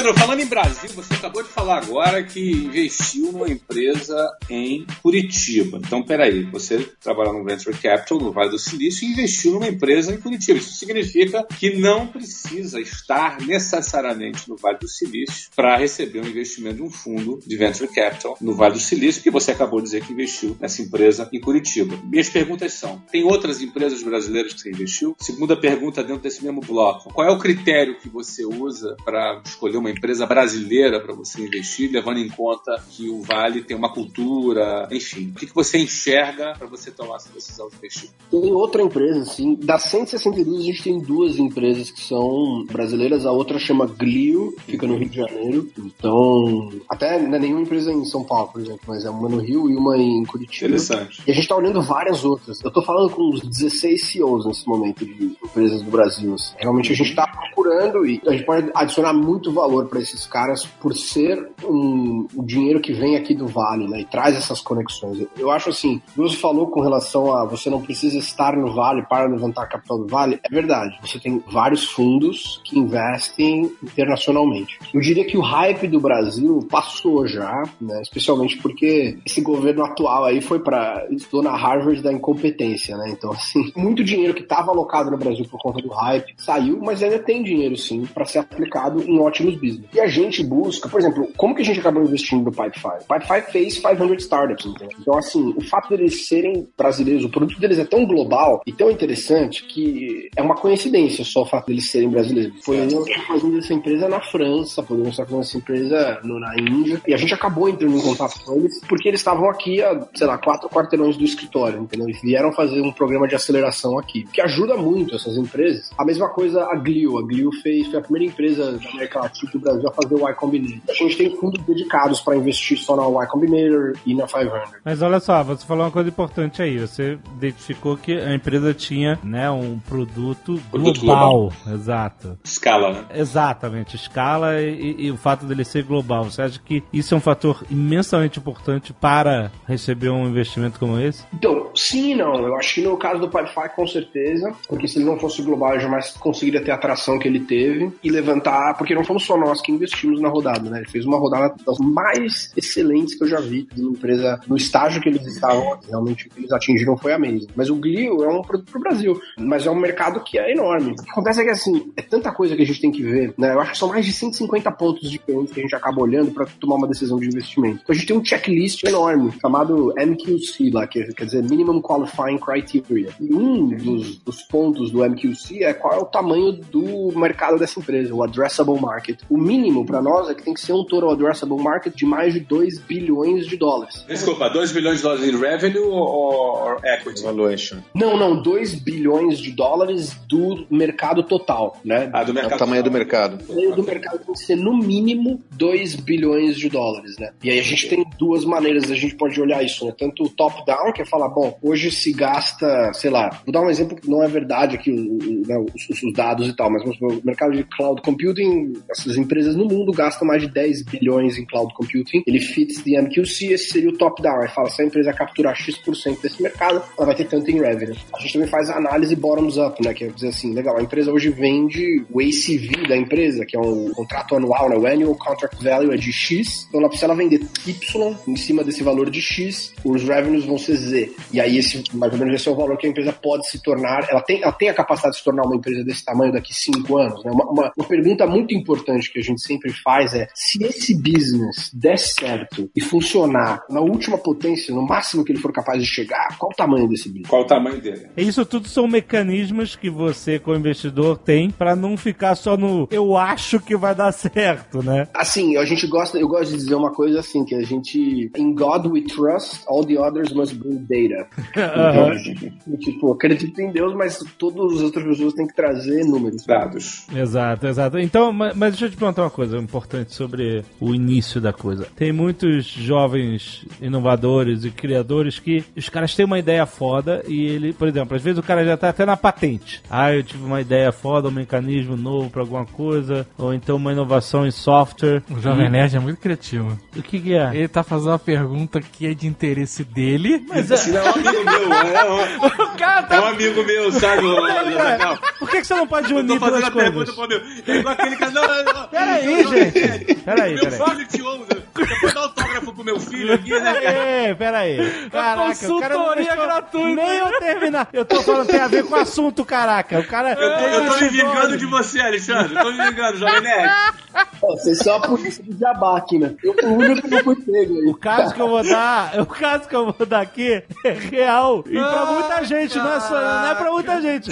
Pedro, falando em Brasil, você acabou de falar agora que investiu numa empresa em Curitiba. Então, peraí, você trabalha no Venture Capital, no Vale do Silício, e investiu numa empresa em Curitiba. Isso significa que não precisa estar necessariamente no Vale do Silício para receber um investimento de um fundo de Venture Capital no Vale do Silício, que você acabou de dizer que investiu nessa empresa em Curitiba. Minhas perguntas são, tem outras empresas brasileiras que você investiu? Segunda pergunta dentro desse mesmo bloco. Qual é o critério que você usa para escolher uma empresa brasileira para você investir, levando em conta que o Vale tem uma cultura, enfim. O que, que você enxerga para você tomar essa decisão de investir? Tem outra empresa, assim. Das 162, a gente tem duas empresas que são brasileiras. A outra chama Glio, fica no Rio de Janeiro. Então, até não é nenhuma empresa em São Paulo, por exemplo, mas é uma no Rio e uma em Curitiba. Interessante. E a gente tá olhando várias outras. Eu tô falando com uns 16 CEOs nesse momento de empresas do Brasil. assim. Realmente a gente tá procurando e a gente pode adicionar muito valor para esses caras por ser um, o dinheiro que vem aqui do Vale, né? E traz essas conexões. Eu, acho assim, você falou com relação a você não precisa estar no Vale para levantar capital do Vale. É verdade. Você tem vários fundos que investem internacionalmente. Eu diria que o hype do Brasil passou já, né? Especialmente porque esse governo atual aí foi para estudou na Harvard da incompetência, né? Então assim, muito dinheiro que estava alocado no Brasil por conta do hype saiu, mas ainda tem dinheiro sim para ser aplicado em ótimos business. E a gente busca, por exemplo, como que a gente acabou investindo no Pipefy? O Pipefy fez 500 startups, entendeu? Então assim, o fato deles serem brasileiros, o produto deles é tão global e tão interessante que é uma coincidência só o fato deles serem brasileiros. Poderiam estar fazendo essa empresa na França, poderiam estar fazendo essa empresa na Índia, e a gente acabou entrando em contato com eles porque eles estavam aqui a, sei lá, quatro quarteirões do escritório, entendeu? E vieram fazer um programa de aceleração aqui, que ajuda muito essas empresas. A mesma coisa a Glio. A Glio fez, foi a primeira empresa da América Latina Brasil a fazer o Y Combinator. A gente tem fundos dedicados para investir só na Y Combinator e na 500. Mas olha só, você falou uma coisa importante aí. Você identificou que a empresa tinha né, um produto, Produto global. Exato. Escala, né? Exatamente, escala e, e o fato dele ser global. Você acha que isso é um fator imensamente importante para receber um investimento como esse? Então, sim e não. Eu acho que no caso do Pipefy, com certeza, porque se ele não fosse global, eu jamais conseguiria ter a atração que ele teve e levantar, porque não fomos só nós que investimos na rodada, né? Ele fez uma rodada das mais excelentes que eu já vi de uma empresa no estágio que eles estavam, realmente o que eles atingiram foi amazing. Mas o Glio é um produto pro Brasil, mas é um mercado que é enorme. O que acontece é que, assim, é tanta coisa que a gente tem que ver, né? Eu acho que são mais de 150 pontos diferentes que a gente acaba olhando para tomar uma decisão de investimento. Então a gente tem um checklist enorme, chamado MQC lá, que quer dizer Minimum Qualifying Criteria. E um dos, dos pontos do MQC é qual é o tamanho do mercado dessa empresa, o addressable market. jeito. O mínimo pra nós é que tem que ser um total addressable market de mais de 2 bilhões de dólares. Desculpa, 2 bilhões de dólares em revenue ou, equity? Valuation. Não, não, 2 bilhões de dólares do mercado total, né? Ah, do É mercado. o tamanho do mercado. O tamanho do mercado tem que ser no mínimo 2 bilhões de dólares, né? E aí a gente tem duas maneiras, a gente pode olhar isso, né? Tanto o top-down, que é falar, bom, hoje se gasta, sei lá, vou dar um exemplo que não é verdade aqui, o- o- né, os, os dados e tal, mas vamos supor, o mercado de cloud computing, essas empresas no mundo gastam mais de 10 bilhões em cloud computing, ele fits the MQC, esse seria o top-down, aí fala, se a empresa capturar X% desse mercado, ela vai ter tanto em revenue. A gente também faz análise bottoms-up, né, que é dizer assim, legal, a empresa hoje vende o ACV da empresa, que é um contrato anual, né, o Annual Contract Value é de X, então ela, se ela vender Y em cima desse valor de X, os revenues vão ser Z. E aí esse, mais ou menos esse é o valor que a empresa pode se tornar, ela tem, ela tem a capacidade de se tornar uma empresa desse tamanho daqui cinco anos, né? Uma, uma, uma pergunta muito importante que a gente sempre faz é, se esse business der certo e funcionar na última potência, no máximo que ele for capaz de chegar, qual o tamanho desse business? Qual o tamanho dele? Isso tudo são mecanismos que você, como investidor, tem pra não ficar só no eu acho que vai dar certo, né? Assim, a gente gosta, eu gosto de dizer uma coisa assim, que a gente, in God we trust, all the others must bring data. Então, gente, tipo, acredito em Deus, mas todas as outras pessoas têm que trazer números. Dados. Exato, exato. Então, ma- mas deixa eu te perguntar uma coisa importante sobre o início da coisa. Tem muitos jovens inovadores e criadores que os caras têm uma ideia foda e ele, por exemplo, às vezes o cara já tá até na patente. Ah, eu tive uma ideia foda, um mecanismo novo pra alguma coisa, ou então uma inovação em software. O Jovem Nerd é muito criativo. O que que é? Ele tá fazendo uma pergunta que é de interesse dele. Mas, não é um amigo meu, é um, o cara é um tá... amigo meu, sabe? Por que, que você não pode Eu tô unir fazendo duas a pergunta coisas? pro meu. É igual aquele cara. Não, não, não. Peraí, gente. Peraí, Meu peraí. te. Você pode dar autógrafo meu filho aqui, né? cara? É, peraí. Caraca, o cara não consultoria gratuita. Nem eu terminar. Eu tô falando, tem a ver com o assunto, caraca. O cara. Eu tô, eu tô me vingando de você, Alexandre. Eu tô me vingando, Jovem Nerd. Ó, Vocês são a polícia do jabá aqui, né? Eu fui o único que não fui pego aí. O caso que eu vou dar, o caso que eu vou dar aqui é real. E pra muita gente, não é só, não é pra muita gente.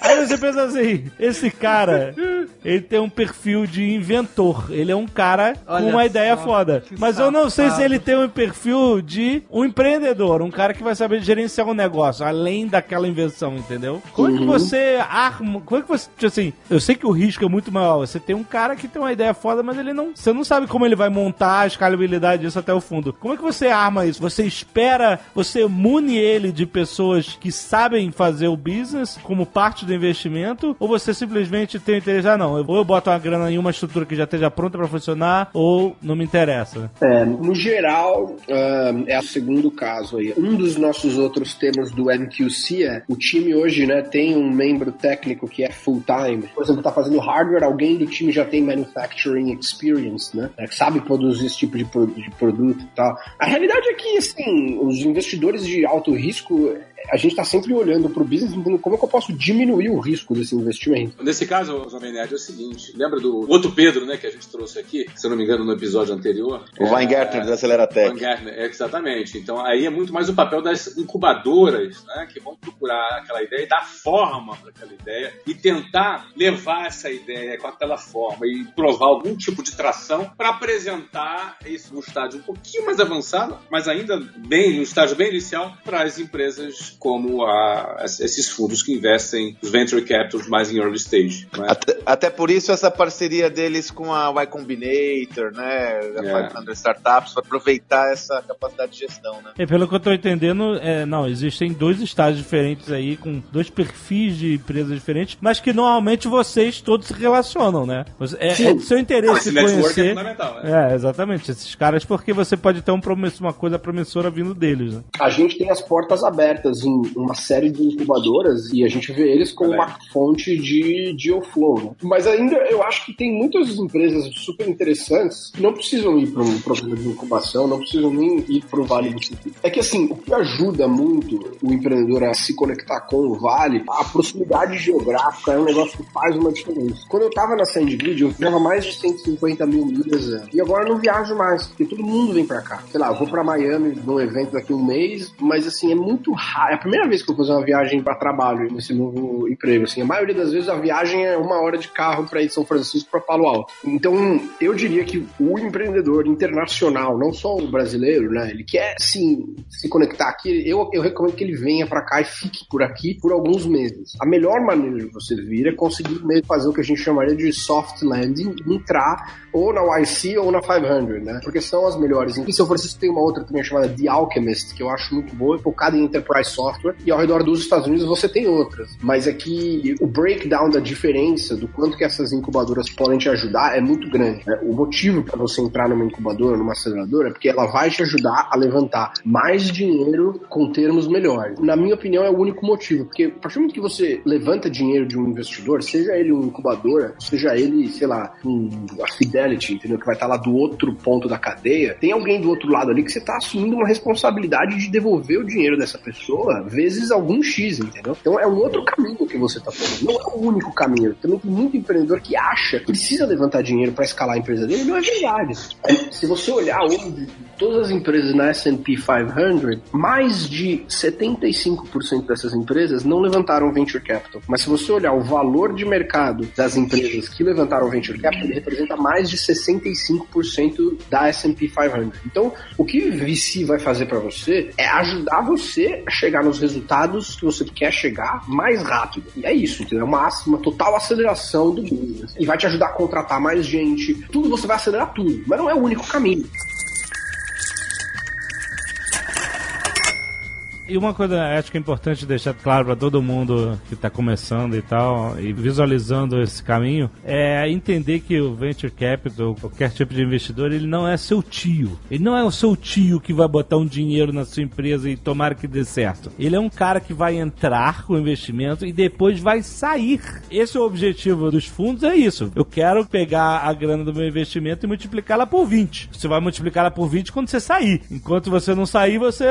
Aí você pensa assim, esse cara, ele tem um perfil de inventor. Ele é um cara Olha com uma ideia só, foda. Mas eu não sei se safado. Ele tem um perfil de um empreendedor, um cara que vai saber gerenciar um negócio, além daquela invenção, entendeu? Como é que você arma, como é que você, tipo assim, eu sei que o risco é muito maior, você tem um cara que tem uma ideia foda, mas ele não, você não sabe como ele vai montar a escalabilidade disso até o fundo. Como é que você arma isso? Você espera, você mune ele de pessoas que sabem fazer o business como parte do investimento, ou você simplesmente tem o interesse, ah não, eu- ou eu boto uma grana em uma estrutura que já esteja pronta pra funcionar, ou não me interessa. É, no geral, ahn, é o segundo caso aí. Um dos nossos outros temas do MQC é o time hoje, né, tem um membro técnico que é full-time. Por exemplo, tá fazendo hardware, alguém do time já tem manufacturing experience, né, é, sabe produzir esse tipo de, pro- de produto e tal. A realidade é que, assim, os investidores de alto risco, a gente tá sempre olhando pro business, entendendo como é que eu posso diminuir o risco desse investimento. Nesse caso, Jovem Nerd, é o seguinte: lembra do outro Pedro, né, que a gente trouxe aqui, se eu não me engano, no episódio anterior? O Weingartner da Aceleratec. Weingartner, é, exatamente. Então aí é muito mais o papel das incubadoras, né, que vão procurar aquela ideia e dar forma para aquela ideia e tentar levar essa ideia com aquela forma e provar algum tipo de tração para apresentar isso no estágio um pouquinho mais avançado, mas ainda bem no estágio bem inicial para as empresas como a, esses fundos que investem os venture capitals mais em early stage. não é? Até, até por isso essa parceria deles com a Y Combinator, né? É. A 500 Startups, para aproveitar essa capacidade de gestão, né? É, pelo que eu tô entendendo, é, não, existem dois estágios diferentes aí, com dois perfis de empresas diferentes, mas que normalmente vocês todos se relacionam, né? É, é do seu interesse Esse network é conhecer. fundamental, né? É, exatamente, esses caras, porque você pode ter um uma coisa promissora vindo deles, né? A gente tem as portas abertas em uma série de incubadoras e a gente vê eles como uma fonte de deal flow. Né? Mas ainda eu acho que tem muitas empresas super interessantes que não precisam ir para um programa de incubação, não precisam nem ir para o Vale do Silício. É que assim, o que ajuda muito o empreendedor a se conectar com o Vale, a proximidade geográfica é um negócio que faz uma diferença. Quando eu tava na SandGrid, eu viajava mais de 150 mil milhas ano. E agora eu não viajo mais, porque todo mundo vem pra cá. Sei lá, eu vou pra Miami num evento daqui a um mês, mas assim, é muito raro, é a primeira vez que eu vou fazer uma viagem para trabalho nesse novo emprego. Assim, a maioria das vezes a viagem é uma hora de carro para ir de São Francisco para Palo Alto. Então, eu diria que o empreendedor internacional, não só o brasileiro, né, ele quer sim se conectar aqui. Eu, eu recomendo que ele venha para cá e fique por aqui por alguns meses. A melhor maneira de você vir é conseguir fazer o que a gente chamaria de soft landing, entrar ou na YC ou na 500, né? Porque são as melhores. Em São Francisco tem uma outra também chamada The Alchemist, que eu acho muito boa, focada em enterprise software, e ao redor dos Estados Unidos você tem outras. Mas é que o breakdown da diferença do quanto que essas incubadoras podem te ajudar é muito grande. Né? O motivo para você entrar numa incubadora, numa aceleradora, é porque ela vai te ajudar a levantar mais dinheiro com termos melhores. Na minha opinião, é o único motivo, porque a partir do momento que você levanta dinheiro de um investidor, seja ele uma incubadora, seja ele, sei lá, um, a Fidelity, entendeu? Que vai estar lá do outro ponto da cadeia, tem alguém do outro lado ali que você está assumindo uma responsabilidade de devolver o dinheiro dessa pessoa vezes algum X, entendeu? Então é um outro caminho que você está tomando. Não é o único caminho. Também tem muito empreendedor que acha que precisa levantar dinheiro para escalar a empresa dele. Não é verdade. Se você olhar hoje, todas as empresas na S&P 500, mais de 75% dessas empresas não levantaram venture capital. Mas se você olhar o valor de mercado das empresas que levantaram venture capital, ele representa mais de 65% da S&P 500. Então, o que VC vai fazer para você é ajudar você a chegar nos resultados que você quer chegar mais rápido. E é isso, entendeu? É uma, uma total aceleração do business. E vai te ajudar a contratar mais gente. Tudo você vai acelerar tudo, mas não é o único caminho. E uma coisa acho que é importante deixar claro para todo mundo que está começando e tal, e visualizando esse caminho, é entender que o venture capital, qualquer tipo de investidor, ele não é seu tio. Ele não é o seu tio que vai botar um dinheiro na sua empresa e tomar que dê certo. Ele é um cara que vai entrar com o investimento e depois vai sair. Esse é o objetivo dos fundos, é isso. Eu quero pegar a grana do meu investimento e multiplicá-la por 20. Você vai multiplicá-la por 20 quando você sair. Enquanto você não sair, você,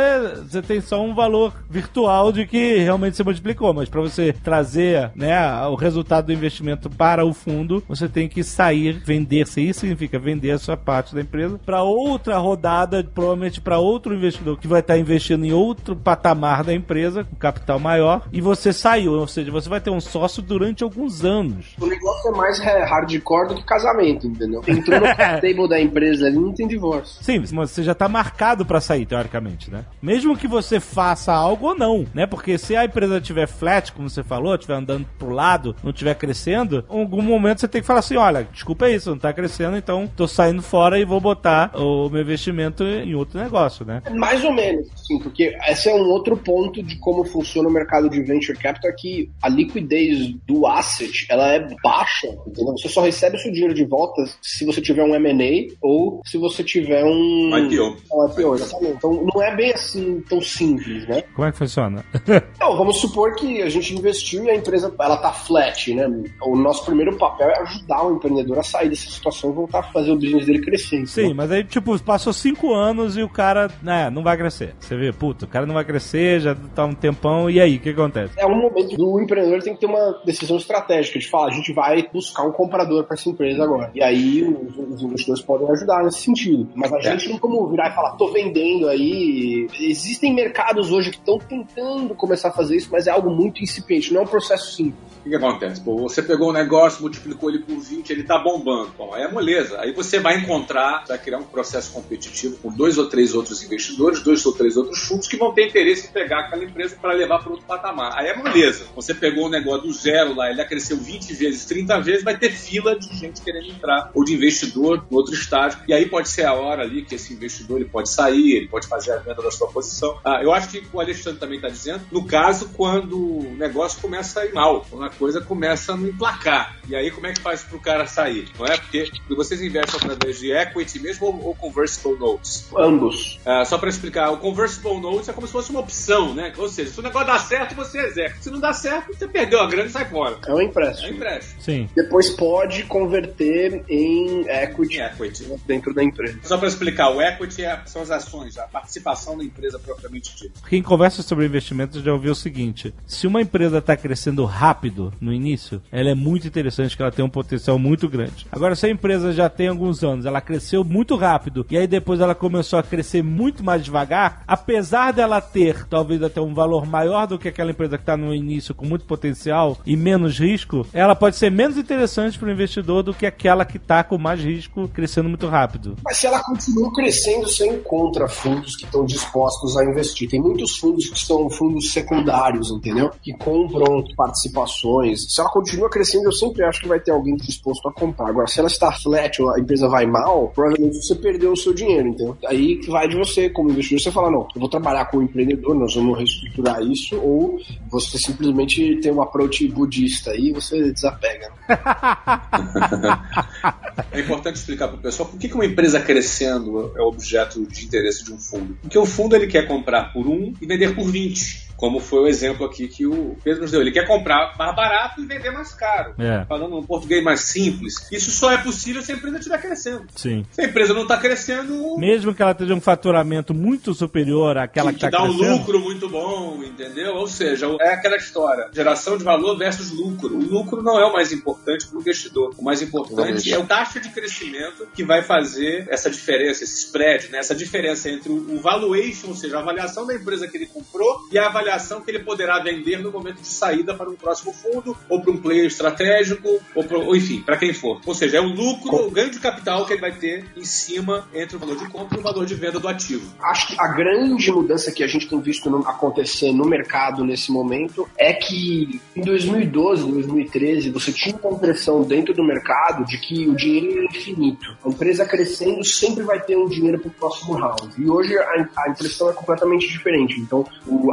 você tem só um valor virtual de que realmente você multiplicou, mas para você trazer né, o resultado do investimento para o fundo, você tem que sair, vender-se. Isso significa vender a sua parte da empresa para outra rodada, provavelmente para outro investidor que vai estar investindo em outro patamar da empresa, com capital maior, e você saiu, ou seja, você vai ter um sócio durante alguns anos. O negócio é mais hardcore do que casamento, entendeu? Entrou no table da empresa ali, não tem divórcio. Sim, mas você já está marcado para sair, teoricamente, né? Mesmo que você faça algo ou não, né? Porque se a empresa estiver flat, como você falou, estiver andando pro lado, não estiver crescendo, em algum momento você tem que falar assim: olha, desculpa isso, não tá crescendo, então tô saindo fora e vou botar o meu investimento em outro negócio, né? Mais ou menos, sim, porque esse é um outro ponto de como funciona o mercado de venture capital, é que a liquidez do asset, ela é baixa, entendeu? Você só recebe o seu dinheiro de volta se você tiver um M&A ou se você tiver um... IPO. Um IPO, exatamente. Então não é bem assim tão simples, né? Como é que funciona? Não, vamos supor que a gente investiu e a empresa ela tá flat, né? O nosso primeiro papel é ajudar o empreendedor a sair dessa situação e voltar a fazer o business dele crescer. Sim, mas aí, tipo, passou cinco anos e o cara, né, não vai crescer. Você vê, puta, o cara não vai crescer, já tá um tempão, e aí, o que acontece? É um momento do empreendedor tem que ter uma decisão estratégica de falar, a gente vai buscar um comprador para essa empresa agora. E aí os, investidores podem ajudar nesse sentido. Mas a gente não como virar e falar, tô vendendo aí. Existem mercados hoje que estão tentando começar a fazer isso, mas é algo muito incipiente, não é um processo simples. O que, que acontece? Pô, você pegou um negócio, multiplicou ele por 20, ele tá bombando. Bom, aí é moleza. Aí você vai encontrar, vai criar um processo competitivo com dois ou três outros investidores, dois ou três outros fundos que vão ter interesse em pegar aquela empresa para levar para outro patamar. Aí é moleza. Você pegou um negócio do zero lá, ele cresceu 20 vezes, 30 vezes, vai ter fila de gente querendo entrar, ou de investidor no outro estágio. E aí pode ser a hora ali que esse investidor ele pode sair, ele pode fazer a venda da sua posição. Ah, eu acho que o Alexandre também está dizendo, no caso, quando o negócio começa a ir mal, quando a coisa começa a não emplacar. E aí, como é que faz para o cara sair? Não é? Porque vocês investem através de equity mesmo ou, ou convertible notes? Ambos. Ah, só para explicar, o convertible notes é como se fosse uma opção, né? Ou seja, se o negócio dá certo, você executa. Se não dá certo, você perdeu a grana e sai fora. É um É empréstimo. empréstimo. Sim. Depois pode converter em equity Em equity. dentro da empresa. Só para explicar, o equity é- são as ações, a participação da empresa propriamente dita. Quem conversa sobre investimento já ouviu o seguinte: se uma empresa está crescendo rápido no início, ela é muito interessante que ela tem um potencial muito grande. Agora, se a empresa já tem alguns anos, ela cresceu muito rápido e aí depois ela começou a crescer muito mais devagar, apesar dela ter talvez até um valor maior do que aquela empresa que está no início com muito potencial e menos risco, ela pode ser menos interessante para o investidor do que aquela que está com mais risco crescendo muito rápido. Mas se ela continua crescendo, você encontra fundos que estão dispostos a investir. Tem muitos fundos que são fundos secundários, entendeu? Que compram participações. Se ela continua crescendo, eu sempre acho que vai ter alguém disposto a comprar. Agora, se ela está flat ou a empresa vai mal, provavelmente você perdeu o seu dinheiro, entendeu? Aí vai de você, como investidor, você fala, não, eu vou trabalhar com o empreendedor, nós vamos reestruturar isso, ou você simplesmente tem um approach budista aí você desapega. é importante explicar para o pessoal por que uma empresa crescendo é objeto de interesse de um fundo. Porque o fundo ele quer comprar por um e vender por 20 como foi o exemplo aqui que o Pedro nos deu. Ele quer comprar mais barato e vender mais caro. É. Falando um português mais simples. Isso só é possível se a empresa estiver crescendo. Sim. Se a empresa não está crescendo. Mesmo que ela tenha um faturamento muito superior àquela que está crescendo. Que dá um lucro muito bom, entendeu? Ou seja, é aquela história: geração de valor versus lucro. O lucro não é o mais importante para o investidor. O mais importante é o taxa de crescimento que vai fazer essa diferença, esse spread, né? essa diferença entre o valuation, ou seja, a avaliação da empresa que ele comprou e a avaliação avaliação que ele poderá vender no momento de saída para um próximo fundo, ou para um player estratégico, ou, pra, ou enfim, para quem for. Ou seja, é o lucro, o ganho de capital que ele vai ter em cima entre o valor de compra e o valor de venda do ativo. Acho que a grande mudança que a gente tem visto no, acontecer no mercado nesse momento é que em 2012, 2013, você tinha uma impressão dentro do mercado de que o dinheiro é infinito. A empresa crescendo sempre vai ter um dinheiro para o próximo round. E hoje a, a, impressão é completamente diferente. Então, o,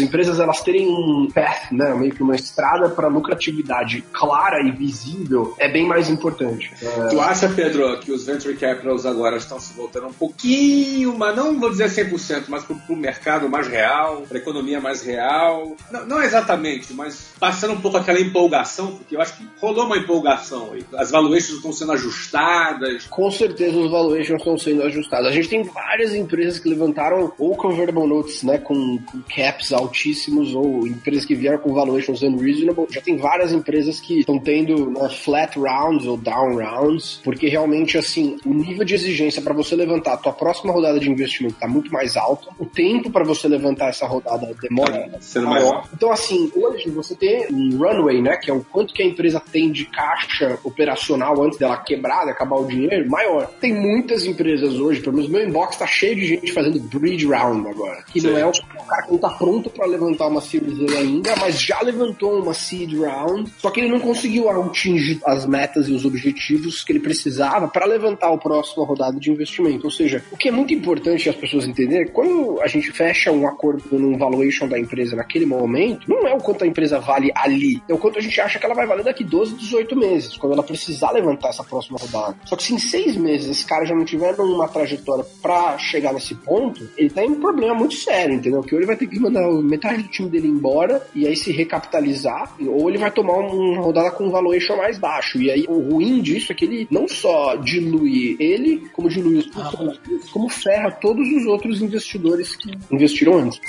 as empresas elas terem um path, né, meio que uma estrada para lucratividade clara e visível é bem mais importante. É... Tu acha, Pedro, que os venture capitals agora estão se voltando um pouquinho, mas não vou dizer 100%, mas para o mercado mais real, para a economia mais real? Não, não exatamente, mas passando um pouco aquela empolgação, porque eu acho que rolou uma empolgação aí. As valuations estão sendo ajustadas. Com certeza os valuations estão sendo ajustados. A gente tem várias empresas que levantaram ou convertible notes, né, com, com caps altos altíssimos ou empresas que vieram com valuations unreasonable. Já tem várias empresas que estão tendo né, flat rounds ou down rounds, porque realmente, assim, o nível de exigência para você levantar a tua próxima rodada de investimento está muito mais alto. O tempo para você levantar essa rodada demora sendo maior. Então, assim, hoje você tem um runway, né, que é o quanto que a empresa tem de caixa operacional antes dela quebrar, de acabar o dinheiro, maior. Tem muitas empresas hoje, pelo menos meu inbox está cheio de gente fazendo bridge round agora, que Sim. não é o, cara que não tá pronto para levantar uma A ainda, mas já levantou uma Seed Round, só que ele não conseguiu atingir as metas e os objetivos que ele precisava para levantar o próximo rodada de investimento. Ou seja, o que é muito importante as pessoas entenderem, quando a gente fecha um acordo num valuation da empresa naquele momento, não é o quanto a empresa vale ali, é o quanto a gente acha que ela vai valer daqui 12, 18 meses, quando ela precisar levantar essa próxima rodada. Só que se em seis meses esse cara já não tiver numa trajetória para chegar nesse ponto, ele tem um problema muito sério, entendeu? Que ele vai ter que mandar o metade do time dele embora e aí se recapitalizar, ou ele vai tomar uma rodada com um valuation mais baixo. E aí o ruim disso é que ele não só dilui ele, como dilui os funcionários, como ferra todos os outros investidores que investiram antes.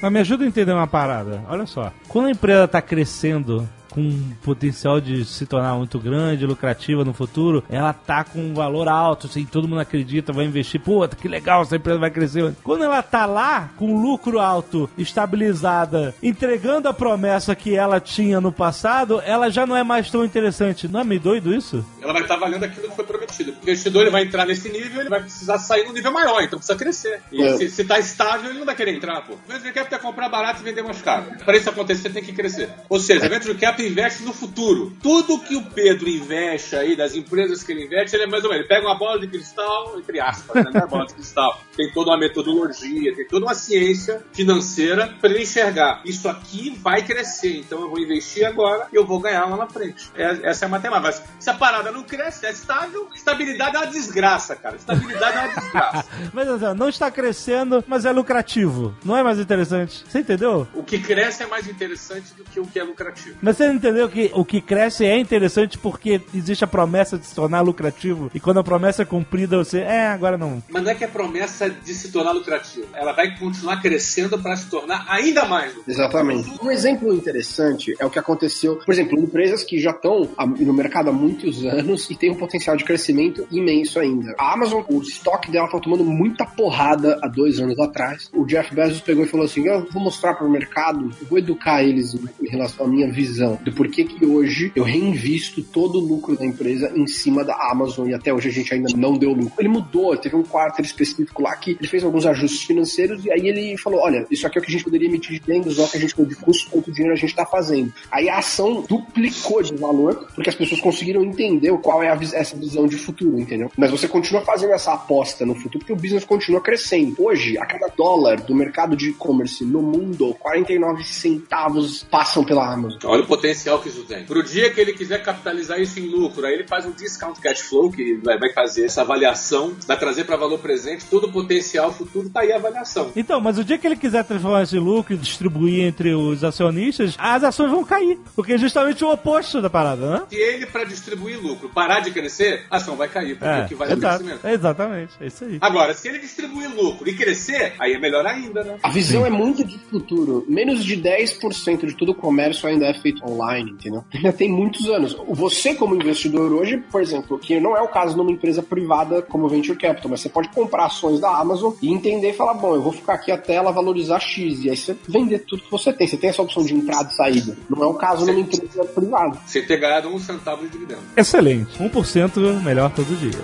Mas me ajuda a entender uma parada. Olha só. Quando a empresa está crescendo com potencial de se tornar muito grande, lucrativa no futuro, ela tá com um valor alto, assim, todo mundo acredita, vai investir, pô, que legal, essa empresa vai crescer. Quando ela tá lá, com lucro alto, estabilizada, entregando a promessa que ela tinha no passado, ela já não é mais tão interessante. Não é meio doido isso? Ela vai estar tá valendo aquilo que foi prometido. O investidor ele vai entrar nesse nível, ele vai precisar sair num nível maior, então precisa crescer. E é. se, se tá estável, ele não vai querer entrar, pô. O venture capital é comprar barato e vender mais caro. Para isso acontecer, tem que crescer. Ou seja, o venture capital investe no futuro. Tudo que o Pedro investe aí, das empresas que ele investe, ele é mais ou menos. Ele pega uma bola de cristal, entre aspas, né? É bola de cristal. Tem toda uma metodologia, tem toda uma ciência financeira para ele enxergar. Isso aqui vai crescer, então eu vou investir agora e eu vou ganhar lá na frente. É, essa é a matemática. Se a parada não cresce, é estável. Estabilidade é uma desgraça, cara. Estabilidade é uma desgraça. Mas não está crescendo, mas é lucrativo. Não é mais interessante. Você entendeu? O que cresce é mais interessante do que o que é lucrativo. Mas você entendeu que o que cresce é interessante porque existe a promessa de se tornar lucrativo e quando a promessa é cumprida você, é, agora não. Mas não é que é promessa de se tornar lucrativo. Ela vai continuar crescendo para se tornar ainda mais lucrativo. Exatamente. Um exemplo interessante é o que aconteceu, por exemplo, empresas que já estão no mercado há muitos anos e têm um potencial de crescimento imenso ainda. A Amazon, o estoque dela tá tomando muita porrada há dois anos atrás. O Jeff Bezos pegou e falou assim: Eu vou mostrar para o mercado, eu vou educar eles em relação à minha visão do porquê que hoje eu reinvisto todo o lucro da empresa em cima da Amazon e até hoje a gente ainda não deu lucro. Ele mudou, teve um quarto específico lá que ele fez alguns ajustes financeiros e aí ele falou: Olha, isso aqui é o que a gente poderia emitir de vendas, o que a gente de custo, quanto dinheiro a gente está fazendo. Aí a ação duplicou de valor porque as pessoas conseguiram entender qual é a essa visão de futuro, entendeu? Mas você continua fazendo essa aposta no futuro porque o business continua crescendo. Hoje, a cada dólar do mercado de e-commerce no mundo, 49 centavos passam pela Amazon. Olha o potencial que isso tem. Pro dia que ele quiser capitalizar isso em lucro, aí ele faz um discount cash flow, que vai, fazer essa avaliação, vai trazer para valor presente todo o potencial futuro, tá aí a avaliação. Então, mas o dia que ele quiser transformar esse lucro e distribuir entre os acionistas, as ações vão cair. Porque é justamente o oposto da parada, né? Se ele, para distribuir lucro, parar de crescer, a ação vai cair, porque o que vai é o exato, crescimento. exatamente. É isso aí. Agora, se ele distribuir lucro e crescer, aí é melhor ainda, né? A visão é muito de futuro. Menos de 10% de todo o comércio ainda é feito online, entendeu? Ainda tem muitos anos. Você, como investidor hoje, por exemplo, que não é o caso numa empresa privada como Venture Capital, mas você pode comprar ações da Amazon e entender e falar, bom, eu vou ficar aqui até ela valorizar X. E aí você vender tudo que você tem. Você tem essa opção de entrada e saída. Não é o caso numa empresa privada. Sem ter ganhado um centavo de dividendo. Excelente. 1% melhor todo dia.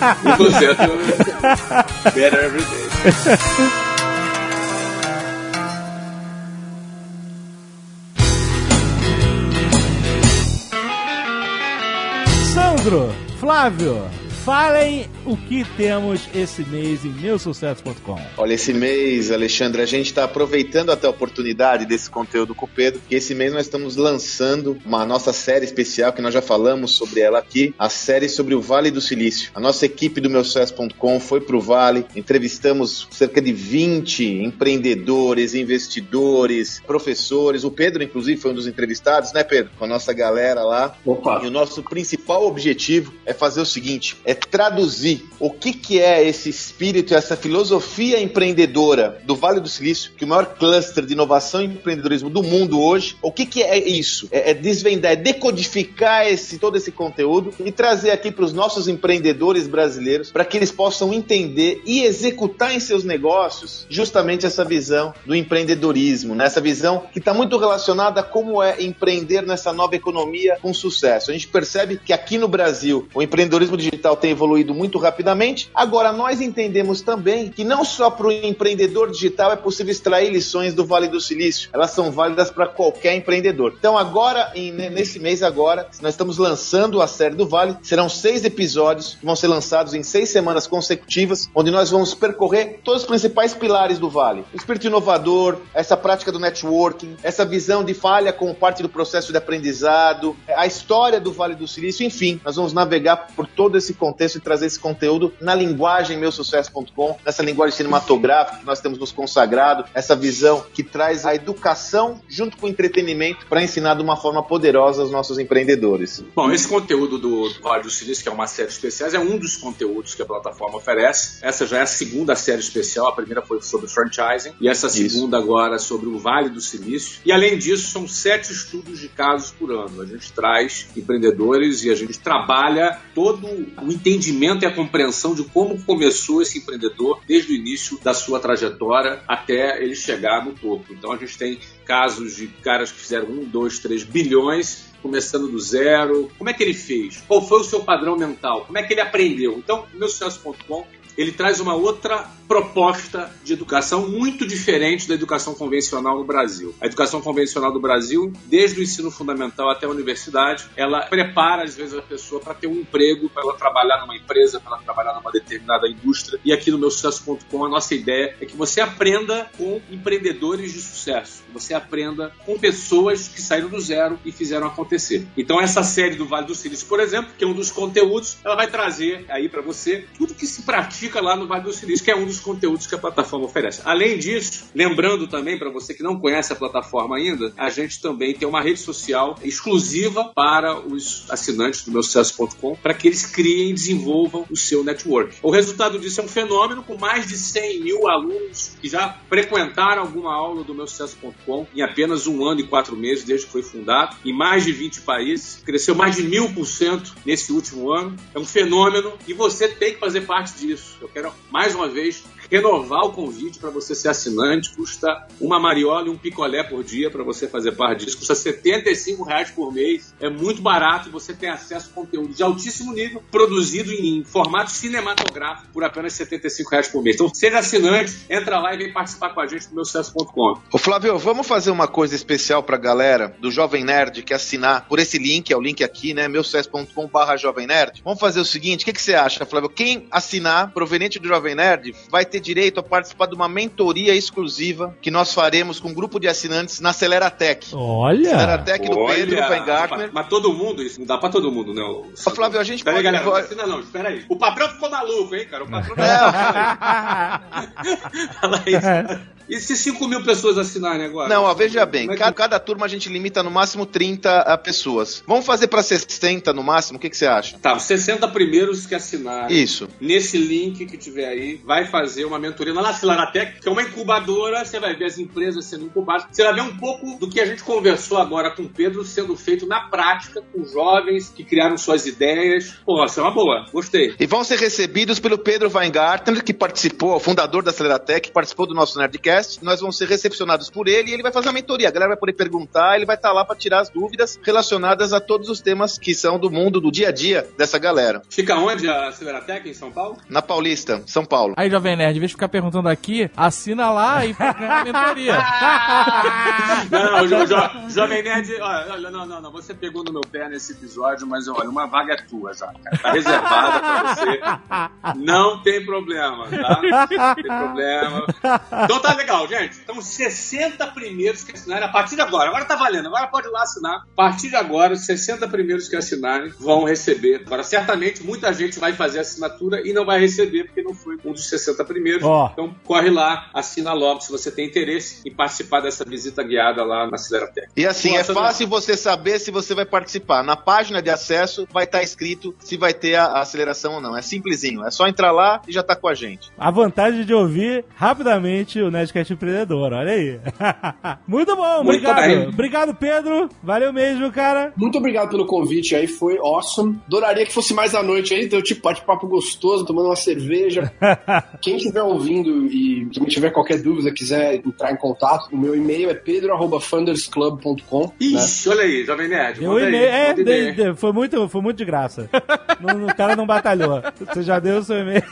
1% better every day. Sandro, Flávio, falem o que temos esse mês em meusucesso.com. Olha, esse mês, Alexandre, a gente está aproveitando até a oportunidade desse conteúdo com o Pedro, que esse mês nós estamos lançando uma nossa série especial, que nós já falamos sobre ela aqui, a série sobre o Vale do Silício. A nossa equipe do meusucesso.com foi para o Vale, entrevistamos cerca de 20 empreendedores, investidores, professores. O Pedro, inclusive, foi um dos entrevistados, né, Pedro? Com a nossa galera lá. Opa. E o nosso principal objetivo é fazer o seguinte: é traduzir o que, que é esse espírito, essa filosofia empreendedora do Vale do Silício, que é o maior cluster de inovação e empreendedorismo do mundo hoje. O que, que é isso? É, é desvendar, é decodificar esse, todo esse conteúdo e trazer aqui para os nossos empreendedores brasileiros para que eles possam entender e executar em seus negócios justamente essa visão do empreendedorismo, né? essa visão que está muito relacionada a como é empreender nessa nova economia com sucesso. A gente percebe que aqui no Brasil o empreendedorismo digital tem evoluído muito rapidamente. Agora, nós entendemos também que não só para o empreendedor digital é possível extrair lições do Vale do Silício, elas são válidas para qualquer empreendedor. Então, agora, em- nesse mês agora, nós estamos lançando a série do Vale. Serão seis episódios que vão ser lançados em seis semanas consecutivas, onde nós vamos percorrer todos os principais pilares do Vale. O espírito inovador, essa prática do networking, essa visão de falha como parte do processo de aprendizado, a história do Vale do Silício, enfim, nós vamos navegar por todo esse contexto e trazer esse conteúdo na linguagem meusucesso.com, nessa linguagem cinematográfica que nós temos nos consagrado, essa visão que traz a educação junto com o entretenimento para ensinar de uma forma poderosa aos nossos empreendedores. Bom, esse conteúdo do Vale do Silício, que é uma série especial, é um dos conteúdos que a plataforma oferece. Essa já é a segunda série especial, a primeira foi sobre franchising, e essa Isso. segunda agora sobre o Vale do Silício. E além disso, são sete estudos de casos por ano. A gente traz empreendedores e a gente trabalha todo o entendimento e a compreensão de como começou esse empreendedor desde o início da sua trajetória até ele chegar no topo. Então a gente tem casos de caras que fizeram um, dois, três bilhões começando do zero. Como é que ele fez? Qual foi o seu padrão mental? Como é que ele aprendeu? Então, meu sucesso.com ele traz uma outra proposta de educação muito diferente da educação convencional no Brasil. A educação convencional do Brasil, desde o ensino fundamental até a universidade, ela prepara às vezes a pessoa para ter um emprego, para ela trabalhar numa empresa, para ela trabalhar numa determinada indústria. E aqui no meu sucesso.com a nossa ideia é que você aprenda com empreendedores de sucesso, você aprenda com pessoas que saíram do zero e fizeram acontecer. Então essa série do Vale do Silício, por exemplo, que é um dos conteúdos, ela vai trazer aí para você tudo que se pratica lá no Vale do Silício, que é um dos conteúdos que a plataforma oferece. Além disso, lembrando também para você que não conhece a plataforma ainda, a gente também tem uma rede social exclusiva para os assinantes do meu sucesso.com para que eles criem e desenvolvam o seu network. O resultado disso é um fenômeno com mais de 100 mil alunos que já frequentaram alguma aula do meu sucesso.com em apenas um ano e quatro meses desde que foi fundado, em mais de 20 países, cresceu mais de mil por cento nesse último ano. É um fenômeno e você tem que fazer parte disso. Eu quero mais uma vez renovar o convite para você ser assinante. Custa uma mariola e um picolé por dia para você fazer parte disso. Custa 75 reais por mês. É muito barato e você tem acesso a conteúdo de altíssimo nível, produzido em formato cinematográfico por apenas 75 reais por mês. Então, seja assinante, entra lá e vem participar com a gente no meu sucesso.com. Ô Flávio, vamos fazer uma coisa especial pra galera do Jovem Nerd que assinar por esse link, é o link aqui, né? barra Jovem Nerd. Vamos fazer o seguinte, o que, que você acha, Flávio? Quem assinar proveniente do Jovem Nerd vai ter direito a participar de uma mentoria exclusiva que nós faremos com um grupo de assinantes na Aceleratec. Olha! Aceleratec do Pedro Weingartner. Mas, mas todo mundo, isso não dá pra todo mundo, né? O- Ô, Flávio, a gente Espera aí, pode... galera, não assina não, espera aí. O patrão ficou maluco, hein, cara? O patrão Fala isso. E se 5 mil pessoas assinarem agora? Não, ó, veja bem, é que- cada, cada turma a gente limita no máximo 30 a pessoas. Vamos fazer pra 60 no máximo? O que, que você acha? Tá, os 60 primeiros que assinarem. Isso. Nesse link que tiver aí, vai fazer uma mentoria lá na Cilaratec, que é uma incubadora. Você vai ver as empresas sendo incubadas. Você vai ver um pouco do que a gente conversou agora com o Pedro sendo feito na prática, com jovens que criaram suas ideias. Pô, isso é uma boa. Gostei. E vão ser recebidos pelo Pedro Weingartner, que participou, o fundador da Aceleratec, que participou do nosso Nerdcast. Nós vamos ser recepcionados por ele e ele vai fazer uma mentoria. A galera vai poder perguntar, ele vai estar lá para tirar as dúvidas relacionadas a todos os temas que são do mundo, do dia a dia dessa galera. Fica onde a Cilaratec, em São Paulo? Na Paulista, São Paulo. Aí, Jovem Nerd, em vez de ficar perguntando aqui, assina lá e ganha a mentoria. Não, não, jo, jo, Jovem Nerd, olha, olha, não, não, não, você pegou no meu pé nesse episódio, mas olha, uma vaga é tua já, cara. Tá reservada pra você. Não tem problema, tá? Não tem problema. Então tá legal, gente. Então, os 60 primeiros que assinarem, a partir de agora, agora tá valendo, agora pode ir lá assinar. A partir de agora, os 60 primeiros que assinarem vão receber. Agora, certamente, muita gente vai fazer a assinatura e não vai receber, porque não foi um dos 60 primeiros. Ó. Então, corre lá, assina logo se você tem interesse em participar dessa visita guiada lá na Aceleratec. E assim, Nossa, é fácil você saber se você vai participar. Na página de acesso vai estar escrito se vai ter a, a aceleração ou não. É simplesinho. É só entrar lá e já tá com a gente. A vantagem de ouvir rapidamente o Nerdcast Empreendedor, olha aí. Muito bom, Muito obrigado. bem. Obrigado, Pedro. Valeu mesmo, cara. Muito obrigado pelo convite aí, foi awesome. Adoraria que fosse mais à noite aí, então, tipo, bate-papo gostoso, tomando uma cerveja. Quem estiver ouvindo e também tiver qualquer dúvida, quiser entrar em contato, o meu e-mail é pedro.fundersclub.com. Né? Ixi, olha aí, Jovem Nerd. Deu aí, e-mail. É, de- de- foi, muito, foi muito de graça. Não- o cara não batalhou. Você já deu o seu e-mail.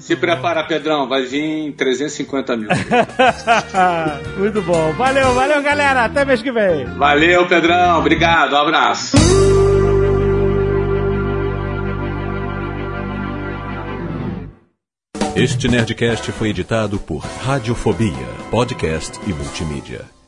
Se prepara, Pedrão, vai vir 350 mil. muito bom. Valeu, valeu, galera. Até mês que vem. Valeu, Pedrão. Obrigado. Um abraço. Este Nerdcast foi editado por Radiofobia, podcast e multimídia.